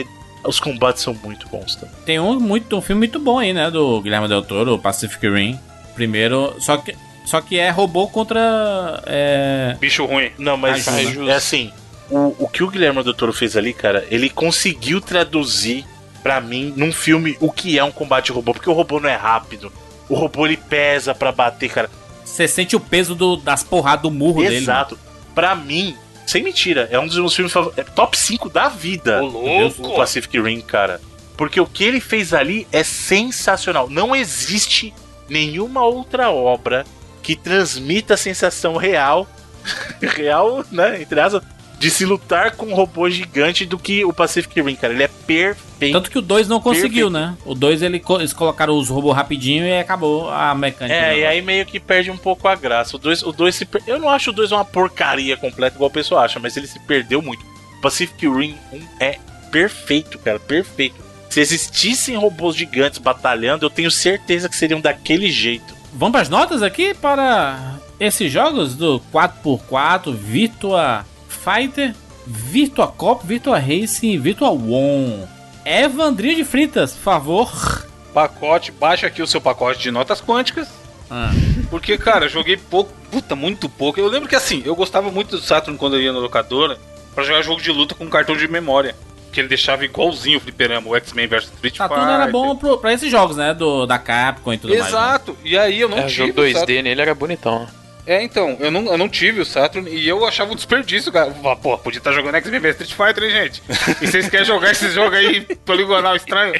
Os combates são muito bons também. Tem um, muito, um filme muito bom aí, né? Do Guilherme Del Toro, Pacific Rim. Primeiro. Só que, só que é robô contra. É, Bicho ruim. Não, mas Ajuda. é assim, o, o que o Guilherme Del Toro fez ali, cara, ele conseguiu traduzir pra mim num filme o que é um combate robô, porque o robô não é rápido. O robô ele pesa pra bater, cara. você sente o peso do- das porradas do murro dele. né? Exato. Pra mim, sem mentira, é um dos meus filmes favoritos. É top 5 da vida. Ô, louco! O Pacific Rim, cara. Porque o que ele fez ali é sensacional. Não existe nenhuma outra obra que transmita a sensação real, real, né, entre aspas, de se lutar com um robô gigante do que o Pacific Rim, cara. Ele é perfeito. Tanto que o 2 não conseguiu, né? O 2 ele, eles colocaram os robôs rapidinho e acabou a mecânica. É, e aí meio que perde um pouco a graça. O 2 o dois se per... Eu não acho o 2 uma porcaria completa, igual o pessoal acha, mas ele se perdeu muito. Pacific Rim 1 é perfeito, cara, perfeito. Se existissem robôs gigantes batalhando, eu tenho certeza que seriam daquele jeito. Vamos para as notas aqui para esses jogos do 4x4, Virtua Fighter, Virtua Cop, Virtua Racing e Virtua One. Evandrinho de Fritas, por favor. Pacote, baixa aqui o seu pacote de notas quânticas. Ah, Porque, cara, eu joguei pouco, puta, muito pouco. Eu lembro que assim, eu gostava muito do Saturn quando eu ia na locadora pra jogar jogo de luta com cartão de memória. Que ele deixava igualzinho o fliperama, o X-Men vs Street Fighter. tudo era bom pro, pra esses jogos, né? Do, da Capcom e tudo mais. né? Exato. E aí eu não É, o tive jogo o 2D Saturn. nele era bonitão. É, então, eu não, eu não tive o Saturn e eu achava um desperdício, cara. Pô, Pô, podia estar jogando X-Men vs Street Fighter, hein, gente? E vocês querem jogar esse jogo aí poligonal estranho?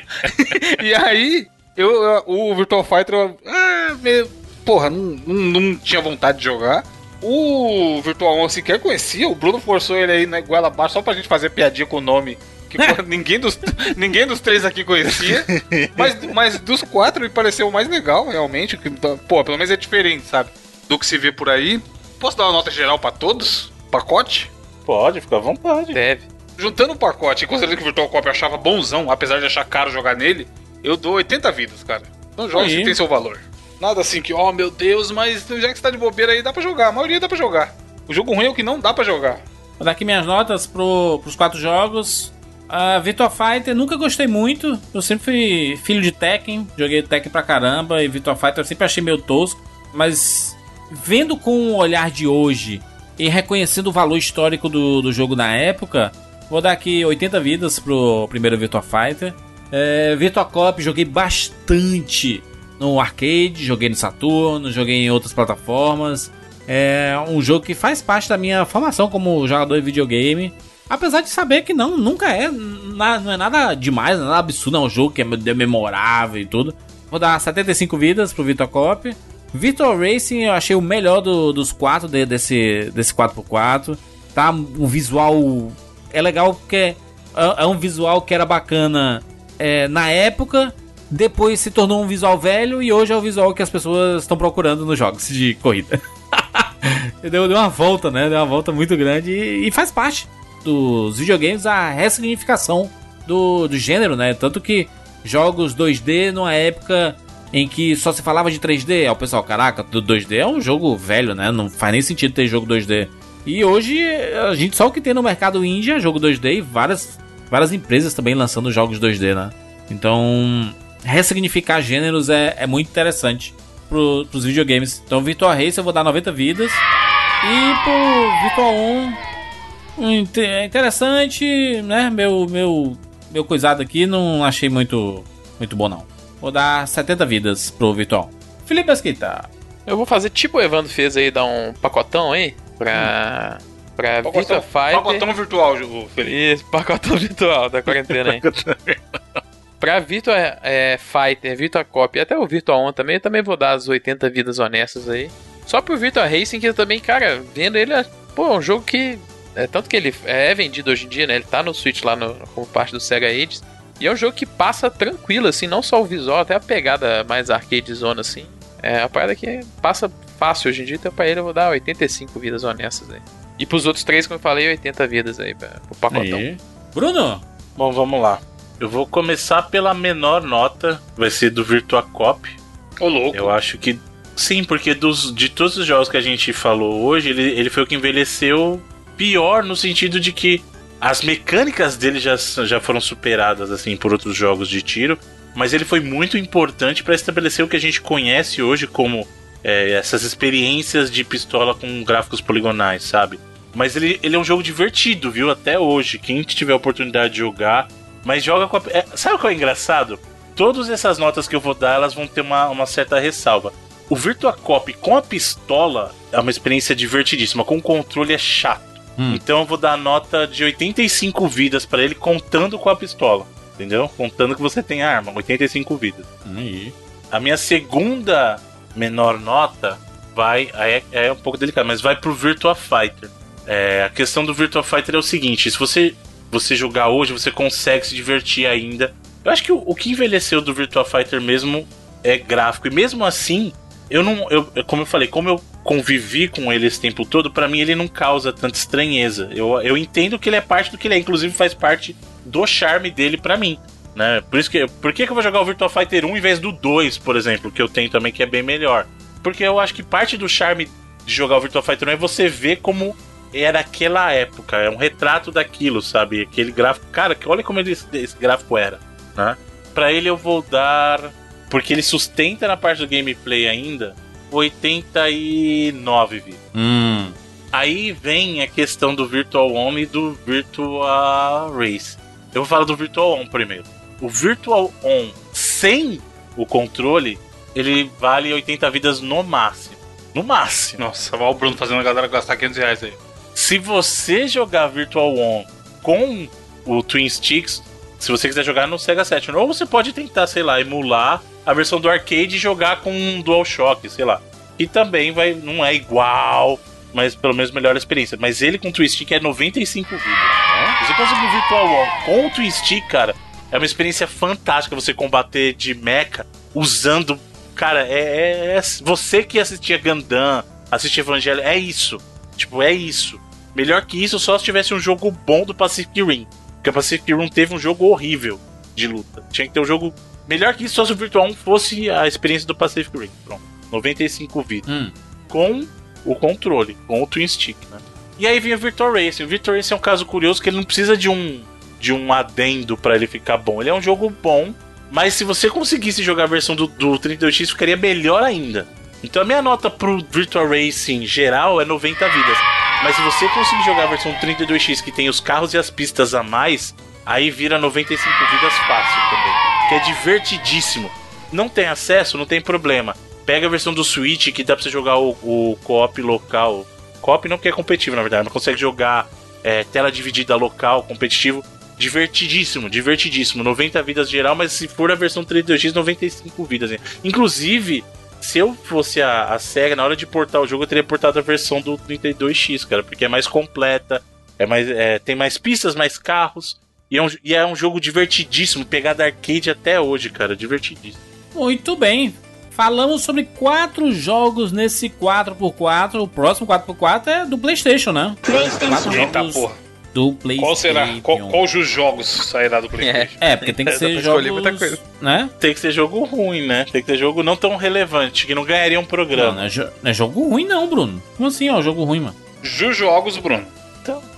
e aí, eu, eu- o Virtual Fighter, eu, ah, meio, porra, não, não, não tinha vontade de jogar. O Virtual 1 eu sequer conhecia, o Bruno forçou ele aí na goela abaixo só pra gente fazer piadinha com o nome. Que porra, ninguém, dos, ninguém dos três aqui conhecia. Mas, mas dos quatro me pareceu o mais legal, realmente. Que, pô, pelo menos é diferente, sabe? Do que se vê por aí. Posso dar uma nota geral pra todos? Pacote? Pode, fica à vontade. Deve. Juntando o pacote e considerando que o Virtual Cop achava bonzão, apesar de achar caro jogar nele, eu dou 80 vidas, cara. Não joga se tem seu valor. Nada assim que, oh meu Deus, mas já que você tá de bobeira aí, dá pra jogar. A maioria dá pra jogar. O jogo ruim é o que não dá pra jogar. Vou dar aqui minhas notas pro, pros quatro jogos. A Virtua Fighter nunca gostei muito. Eu sempre fui filho de Tekken. Joguei Tekken pra caramba. E Virtua Fighter eu sempre achei meio tosco. Mas vendo com o olhar de hoje e reconhecendo o valor histórico do, do jogo na época, vou dar aqui 80 vidas pro primeiro Virtua Fighter. É, Virtua Cop joguei bastante no arcade, joguei no Saturno, joguei em outras plataformas. É um jogo que faz parte da minha formação como jogador de videogame. Apesar de saber que não, nunca é, não é nada demais, nada absurdo, é um jogo que é me- memorável e tudo. Vou dar 75 vidas pro Virtua Cop. Virtual Racing eu achei o melhor do- dos quatro de- desse, desse 4x4. Tá um visual. É legal porque é, é um visual que era bacana é, na época. Depois se tornou um visual velho e hoje é o visual que as pessoas estão procurando nos jogos de corrida. deu, uma volta, né? Deu uma volta muito grande e, e faz parte dos videogames a ressignificação do, do gênero, né? Tanto que jogos 2D numa época em que só se falava de 3D, aí o pessoal, caraca, do 2D é um jogo velho, né? Não faz nem sentido ter jogo 2D. E hoje a gente só o que tem no mercado indie é jogo 2D e várias, várias empresas também lançando jogos 2D, né? Então, ressignificar gêneros é, é muito interessante pro, pros videogames. Então, Virtual Race eu vou dar 90 vidas. E pro Virtual 1, inte- é interessante, né? Meu, meu, meu coisado aqui não achei muito, muito bom, não. Vou dar 70 vidas pro Virtual. Felipe Esquita. Eu vou fazer tipo o Evandro fez aí, dar um pacotão aí, pra Pra Virtua Pacotão, Fighter. pacotão virtual, Felipe. Isso, pacotão virtual da quarentena aí. pra Virtua é, Fighter, Virtua Cop e até o Virtua On também, eu também vou dar as 80 vidas honestas aí. Só pro Virtua Racing, que eu também, cara, vendo ele, é, pô, é um jogo que. É, tanto que ele é vendido hoje em dia, né? Ele tá no Switch lá no, como parte do Sega Ages. E é um jogo que passa tranquilo, assim, não só o visual, até a pegada mais arcade zona, assim. É a parada que passa fácil hoje em dia, então pra ele eu vou dar 85 vidas honestas aí. E pros outros três, como eu falei, 80 vidas aí pra, pro pacotão. Aí. Bruno, Bom, vamos lá. Eu vou começar pela menor nota, vai ser do Virtua Cop. Ô, louco. Eu acho que sim, porque dos, de todos os jogos que a gente falou hoje, ele, ele foi o que envelheceu pior no sentido de que as mecânicas dele já, já foram superadas assim por outros jogos de tiro, mas ele foi muito importante para estabelecer o que a gente conhece hoje como é, essas experiências de pistola com gráficos poligonais, sabe? Mas ele, ele é um jogo divertido, viu? Até hoje. Quem tiver a oportunidade de jogar. Mas joga com a. é, sabe o que é engraçado? Todas essas notas que eu vou dar, elas vão ter uma, uma certa ressalva. O Virtua Cop com a pistola é uma experiência divertidíssima. Com o controle é chato. Hum. Então eu vou dar nota de 85 vidas pra ele contando com a pistola. Entendeu? Contando que você tem a arma. 85 vidas. aí. A minha segunda menor nota vai. É, é um pouco delicado, mas vai pro Virtua Fighter. É, a questão do Virtua Fighter é o seguinte: se você, você jogar hoje, você consegue se divertir ainda. Eu acho que o, o que envelheceu do Virtua Fighter mesmo é gráfico. E mesmo assim, eu não. Eu- como eu falei, como eu convivi com ele esse tempo todo, pra mim ele não causa tanta estranheza. Eu, eu entendo que ele é parte do que ele é, inclusive faz parte do charme dele pra mim. Né? Por isso que. Por que, que eu vou jogar o Virtua Fighter 1 em vez do 2, por exemplo, que eu tenho também, que é bem melhor? Porque eu acho que parte do charme de jogar o Virtua Fighter 1 é você ver como era aquela época, é um retrato daquilo, sabe? Aquele gráfico. Cara, olha como ele, esse gráfico era, né? Pra ele eu vou dar. Porque ele sustenta na parte do gameplay ainda 89 vidas. Hum. Aí vem a questão do Virtual On e do Virtual Race. Eu vou falar do Virtual On primeiro. O Virtual On sem o controle, ele vale 80 vidas no máximo. No máximo. Nossa, olha o Bruno fazendo a galera gastar 500 reais aí. Se você jogar Virtual On com o Twin Sticks, se você quiser jogar no Sega Saturn, ou você pode tentar, sei lá, emular a versão do arcade e jogar com um DualShock, sei lá. E também vai, não é igual, mas pelo menos melhor a experiência. Mas ele com o Stick é 95 vidas. Se você conseguir o Virtual On com o cara, é uma experiência fantástica você combater de mecha usando. Cara, é, é- é- você que assistia Gundam, assistia Evangelho, é isso. Tipo, é isso. Melhor que isso só se tivesse um jogo bom do Pacific Rim. Porque o Pacific Rim teve um jogo horrível de luta. Tinha que ter um jogo. Melhor que isso só se o Virtual 1 fosse a experiência do Pacific Rim. Pronto. 95 vidas. Hum. Com o controle, com o Twin Stick, né? E aí vem o Virtual Racing. O Virtual Racing é um caso curioso que ele não precisa de um de um adendo pra ele ficar bom. Ele é um jogo bom, mas se você conseguisse jogar a versão do, do 32X, ficaria melhor ainda. Então a minha nota pro Virtual Racing geral é 90 vidas. Mas se você conseguir jogar a versão do 32X que tem os carros e as pistas a mais, aí vira 95 vidas fácil também. Que é divertidíssimo. Não tem acesso, não tem problema. Pega a versão do Switch que dá pra você jogar o, o co-op local. Co-op não que é competitivo, na verdade, mas consegue jogar é, tela dividida local, competitivo. Divertidíssimo, divertidíssimo. 90 vidas geral, mas se for a versão 32X, 95 vidas. Inclusive, se eu fosse a, a SEGA, na hora de portar o jogo, eu teria portado a versão do 32X, cara, porque é mais completa, é mais, é, tem mais pistas, mais carros. E é, um, e é um jogo divertidíssimo, pegada arcade até hoje, cara, divertidíssimo. Muito bem. Falamos sobre quatro jogos nesse 4x4. O próximo 4x4 é do PlayStation, né? Quatro Eita jogos porra. do PlayStation. Qual será? Qual, qual os jogos sairá do PlayStation? É, porque tem que ser jogos. muita coisa. Né? Tem que ser jogo ruim, né? Tem que ser jogo não tão relevante, que não ganharia um Não, programa. não é, jo- não é jogo ruim, não, Bruno. Como assim, ó? Jogo ruim, mano. Jujogos, Bruno.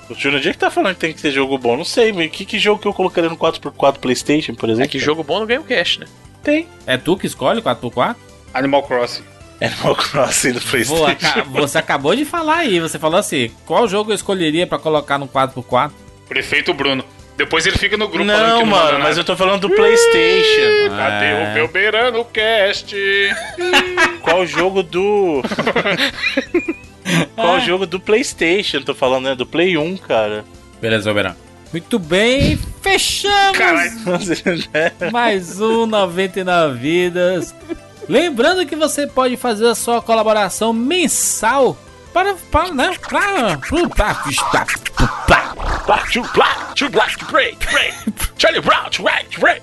O Júnior Dia que tá falando que tem que ser jogo bom, não sei, mas que, que jogo que eu colocaria no 4x4 PlayStation, por exemplo? É que jogo bom não ganha o cash, né? tem. É tu que escolhe 4x4? Animal Crossing. Animal Crossing do PlayStation. Aca- você acabou de falar aí. Você falou assim: qual jogo eu escolheria pra colocar no 4x4? Prefeito Bruno. Depois ele fica no grupo falando Não, que não mano, mas eu tô falando do PlayStation. Cadê É. o meu beirando cast? Qual jogo do. Qual jogo do PlayStation? Tô falando, né? Do Play 1, cara. Beleza, Verão. Muito bem, fechamos mais um 99 Vidas. Lembrando que você pode fazer a sua colaboração mensal para, para né, para, para,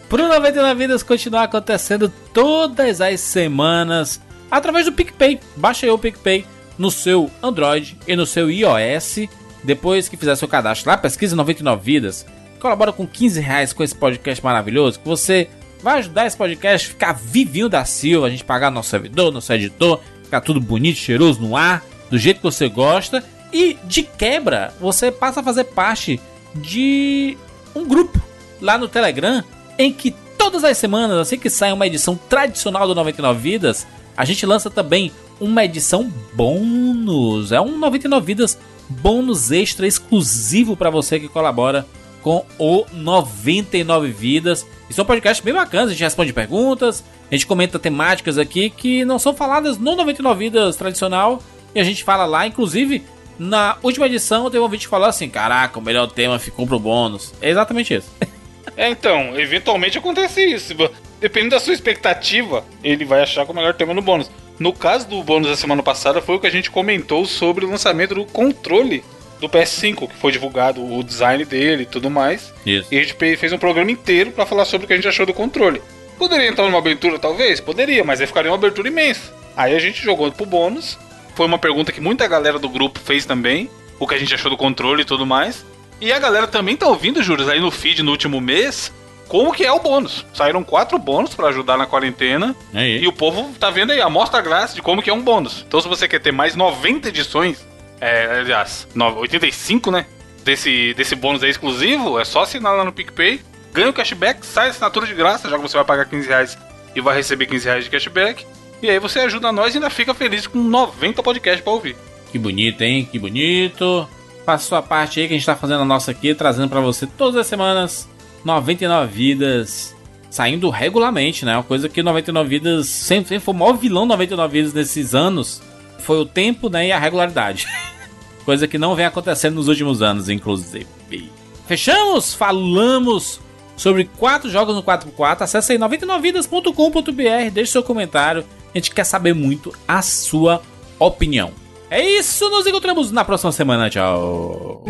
para o 99 Vidas continuar acontecendo todas as semanas através do PicPay. Baixa aí o PicPay no seu Android e no seu iOS. Depois que fizer seu cadastro lá, pesquisa 99 Vidas. Colabora com 15 reais com esse podcast maravilhoso. Que você vai ajudar esse podcast a ficar vivinho da Silva. A gente pagar nosso servidor, nosso editor, ficar tudo bonito, cheiroso no ar, do jeito que você gosta. E de quebra, você passa a fazer parte de um grupo lá no Telegram em que todas as semanas, assim que sai uma edição tradicional do 99 Vidas, a gente lança também uma edição bônus. É um 99 Vidas bônus extra exclusivo para você que colabora com o 99 Vidas. E são podcasts bem bacanas, a gente responde perguntas, a gente comenta temáticas aqui que não são faladas no 99 Vidas tradicional e a gente fala lá, inclusive na última edição teve um vídeo que falou assim: Caraca, o melhor tema ficou pro bônus. É exatamente isso. É, então, eventualmente acontece isso. Dependendo da sua expectativa, ele vai achar que é o melhor tema no bônus. No caso do bônus da semana passada, foi o que a gente comentou sobre o lançamento do controle do PS5, que foi divulgado o design dele e tudo mais. Isso. E a gente fez um programa inteiro para falar sobre o que a gente achou do controle. Poderia entrar numa abertura, talvez? Poderia, mas aí ficaria uma abertura imensa. Aí a gente jogou pro bônus. Foi uma pergunta que muita galera do grupo fez também. O que a gente achou do controle e tudo mais. E a galera também tá ouvindo, Juros, aí no feed no último mês, como que é o bônus. Saíram quatro bônus para ajudar na quarentena. Aí. E o povo tá vendo aí a amostra grátis de como que é um bônus. Então se você quer ter mais 90 edições, é, aliás, 85, né? Desse, desse bônus aí exclusivo, é só assinar lá no PicPay. Ganha o cashback, sai a assinatura de graça, já que você vai pagar 15 reais e vai receber 15 reais de cashback. E aí você ajuda nós e ainda fica feliz com 90 podcasts pra ouvir. Que bonito, hein? Que bonito. Faça sua parte aí que a gente tá fazendo a nossa aqui, trazendo para você todas as semanas 99 vidas saindo regularmente, né? Uma coisa que 99 vidas sempre, sempre foi o maior vilão 99 vidas nesses anos foi o tempo, né, e a regularidade. coisa que não vem acontecendo nos últimos anos, inclusive. Fechamos? Falamos sobre quatro jogos no 4x4. Acesse aí 99vidas.com.br, deixe seu comentário. A gente quer saber muito a sua opinião. É isso, nos encontramos na próxima semana. Tchau.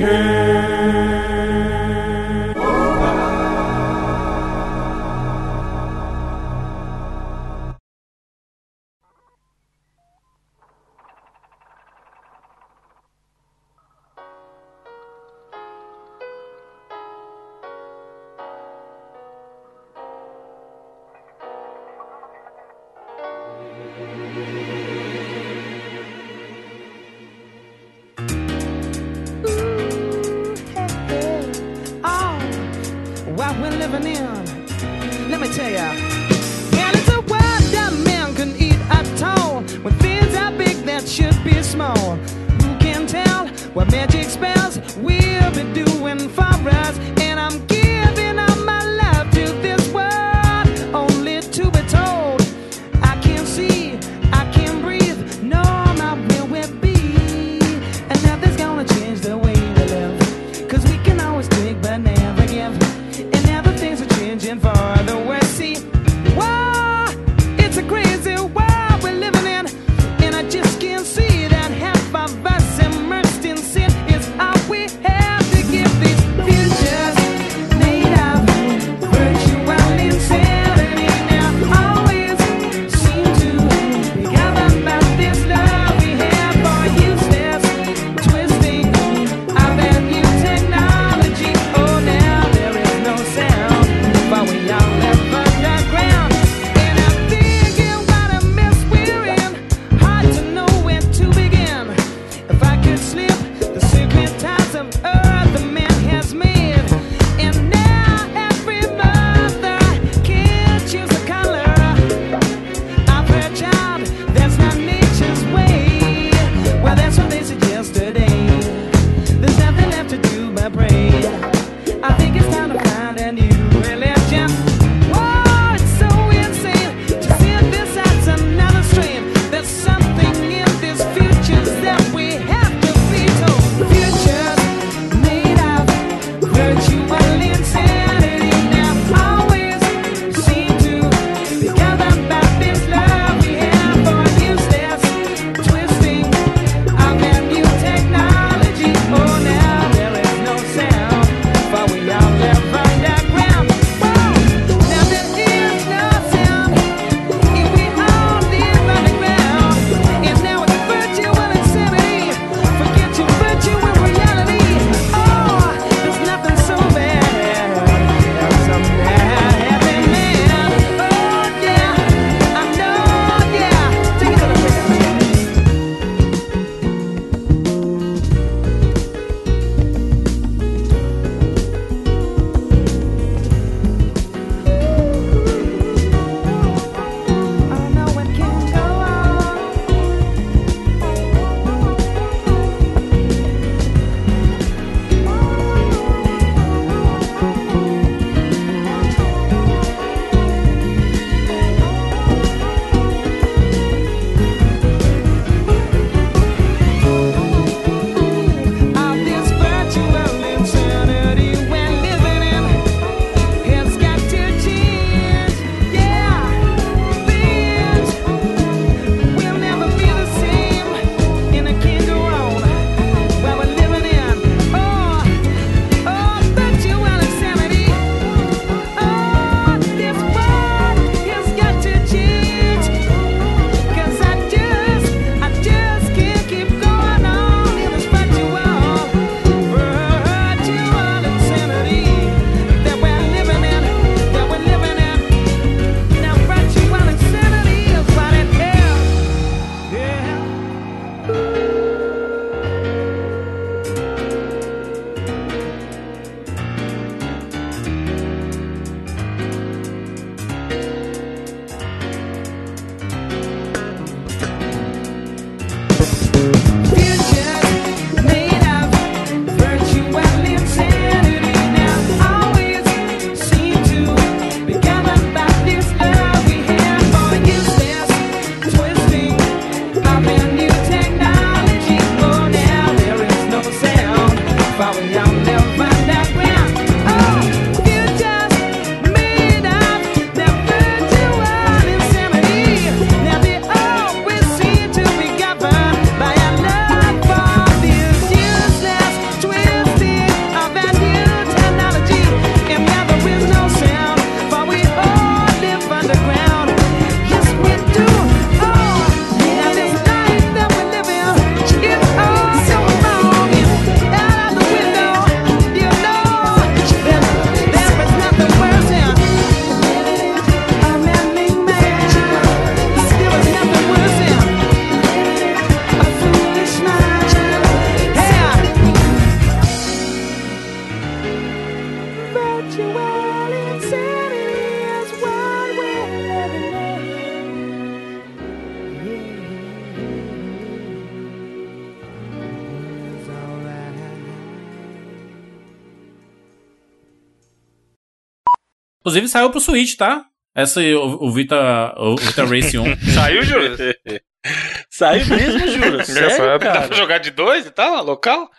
Inclusive saiu pro Switch, tá? Essa aí, o, o Vita, o Vita Race 1. Saiu, Júlio? Saiu mesmo, juro. Sério, Dá pra jogar de dois e tal, local?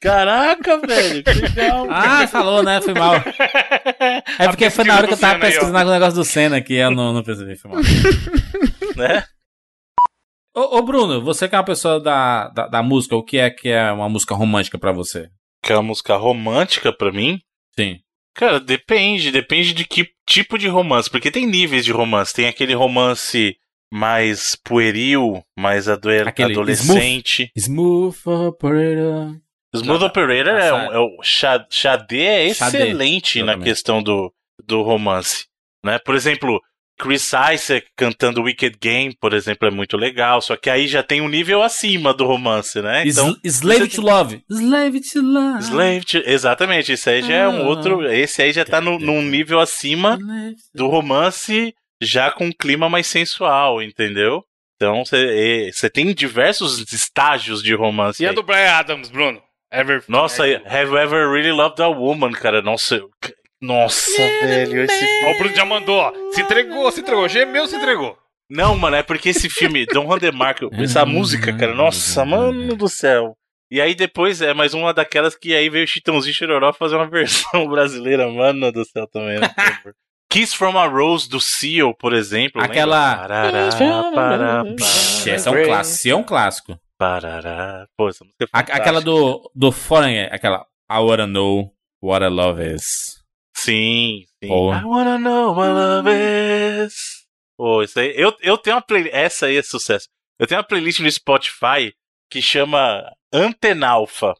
Caraca, velho. Que legal. Ah, falou, né? Foi mal. É porque foi na hora que eu tava pesquisando o negócio do Senna que eu não, não percebi, foi mal. né? Ô, ô, Bruno, você que é uma pessoa da, da, da música, o que é que é uma música romântica pra você? Que é uma música romântica pra mim. Sim. Cara, depende. Depende de que tipo de romance. Porque tem níveis de romance. Tem aquele romance mais pueril, mais ado Aquele adolescente. Smooth Operator. Smooth Operator é, um, é o Xa- Xadê é Xadê, excelente na exatamente. questão do, do romance, né? Por exemplo, Chris Isaac cantando Wicked Game, por exemplo, é muito legal, só que aí já tem um nível acima do romance, né? Então, Sl- Slave to Love. Slave to Love. Slave to- exatamente, esse aí já é um Ah. outro, esse aí já tá no, num nível acima do romance, já com um clima mais sensual, entendeu? Então você tem diversos estágios de romance. E a aí. do Brian Adams, Bruno? Ever... Nossa, Have You Ever Really Loved a Woman, cara? Nossa, nossa, velho, esse Ó, o Bruno já mandou, ó. Se entregou, se entregou. Gemeu, se entregou. Não, mano, é porque esse filme, Don Juan de Marco, essa música, cara, nossa, mano do céu. E aí depois é mais uma daquelas que aí veio o Chitãozinho Chororó fazer uma versão brasileira, mano do céu também. né? Kiss from a Rose do Seal, por exemplo. Aquela- Parará, Ixi, essa é um clássico. Esse é um clássico. parará. Pô, essa música é A- fantástica. aquela do, do Foreigner, aquela I wanna know what a love is. Sim, sim. Pô. I wanna know what love is. Pô, isso aí. Eu, eu tenho uma playlist. Essa aí é sucesso. Eu tenho uma playlist no Spotify que chama Antenalfa.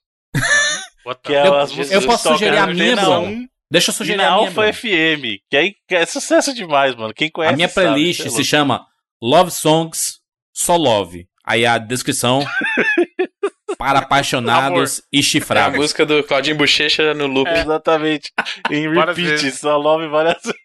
Que é Eu- as músicas eu posso sugerir a minha, Antena Bruno? 1 Deixa eu E sugerir na a minha. Alfa. FM. Que aí é sucesso demais, mano. Quem conhece. A minha sabe, playlist é se chama Love Songs Só Love. Aí a descrição para apaixonados e É a chifrados. música do Claudinho Bochecha no loop. Exatamente. Em repeat, só love várias vezes.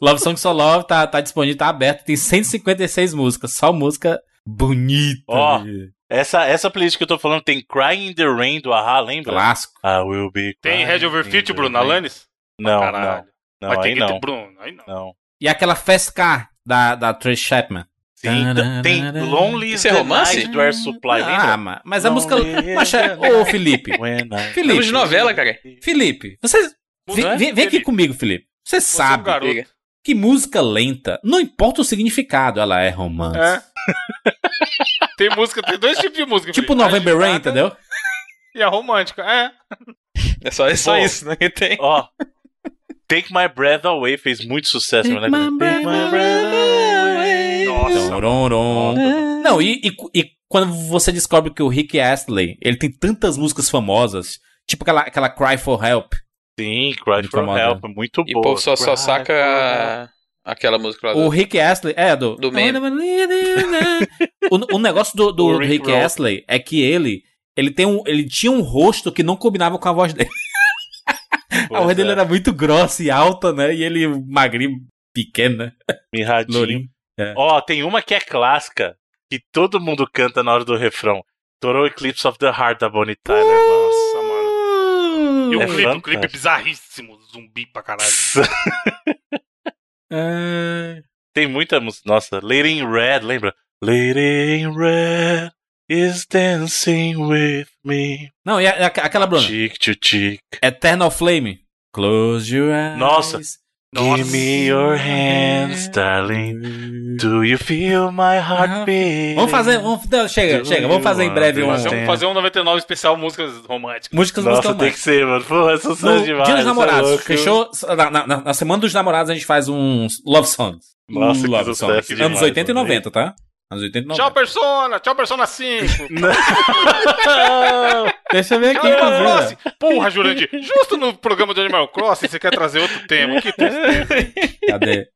Love Songs Só Love tá, tá disponível, tá aberto. Tem 156 músicas. Só música bonita. Ó, Essa, essa playlist que eu tô falando tem Crying in the Rain do Ahá, lembra? Clássico. I will be Tem Head Over the Bruno. Alanis? Não, Caralho. não. Mas Não, tem aí que não. Bruno, aí não. Não. E aquela Fast Car da, da Trace Chapman. Sim, t- tem Lonely is Isso é romance? Do Air Supply, Ah, lembra? ma- mas a música. Mas, the Ô, Felipe. Felipe. De novela, cara. Felipe, você. Vem, é? vem- vem aqui comigo, Felipe. Você Você é um sabe. Diga. que música lenta, não importa o significado, ela é romance. É. tem música, tem dois tipos de música. Tipo Felipe. November Rain, entendeu? E a romântica, é. É só, é só Bom. isso, né? Que tem. Ó, Take My Breath Away fez muito sucesso, Take né? my breath away. Nossa. Não, e, e, e quando você descobre que o Rick Astley, ele tem tantas músicas famosas, tipo aquela, aquela Cry for Help. Sim, Cry Muito for famosa. Help, muito E o boa. povo só, só saca a- aquela música lá O do... Rick Astley, é, do... Do meme. o, o negócio do, do O Rick Rick. Astley é que ele, ele, tem um, ele tinha um rosto que não combinava com a voz dele. a Pois voz dele é, era muito grossa e alta, né? E ele magrinho, pequeno, né? mirradinho. Lourinho. Ó, tem uma que é clássica, que todo mundo canta na hora do refrão. Total Eclipse of the Heart da Bonnie Tyler, Nossa, mano. E o É clipe, o clipe bizarríssimo, zumbi pra caralho. É... Tem muita música. Nossa, Lady in Red, lembra? Lady in Red is dancing with me. Não, e a- a- aquela, Bruna? Cheek to cheek. Eternal Flame. Close your eyes. Nossa. Nossa. Give me your hands, darling. Do you feel my heart beat? Vamos fazer. Vamos, não, chega, chega. Vamos fazer em breve um. Vamos fazer um 99 especial músicas românticas. Músicas Nossa, músicas tem que ser, mano. Pô, é sucesso No demais. Dia dos é Namorados, louco. fechou? Na, na- na- na semana dos namorados a gente faz uns love songs. Nossa, que love songs. demais, Anos 80 e mano. 90, tá? Anos 80 e 90. Tchau, Persona! Tchau, Persona 5! Deixa eu ver aqui. Animal. Crossing! Porra, Jurandir! Justo no programa de Animal Crossing você quer trazer outro tema. Que tristeza. Cadê?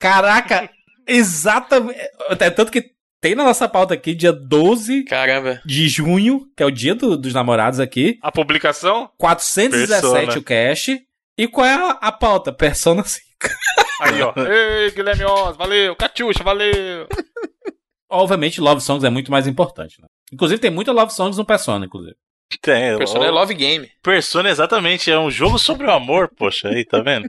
Caraca, exatamente. É tanto que tem na nossa pauta aqui, dia 12 Caramba. de junho, que é o dia do- dos namorados aqui. A publicação? 417 Persona. o cash. E qual é a, a pauta? Persona 5. Aí, ó. Ei, Guilherme Oz, valeu. Catiuxa, valeu. Obviamente, Love Songs é muito mais importante. Né? Inclusive, tem muita Love Songs no Persona, inclusive. Tem, Persona é Love Game. Persona, exatamente. É um jogo sobre o amor, poxa, aí, tá vendo?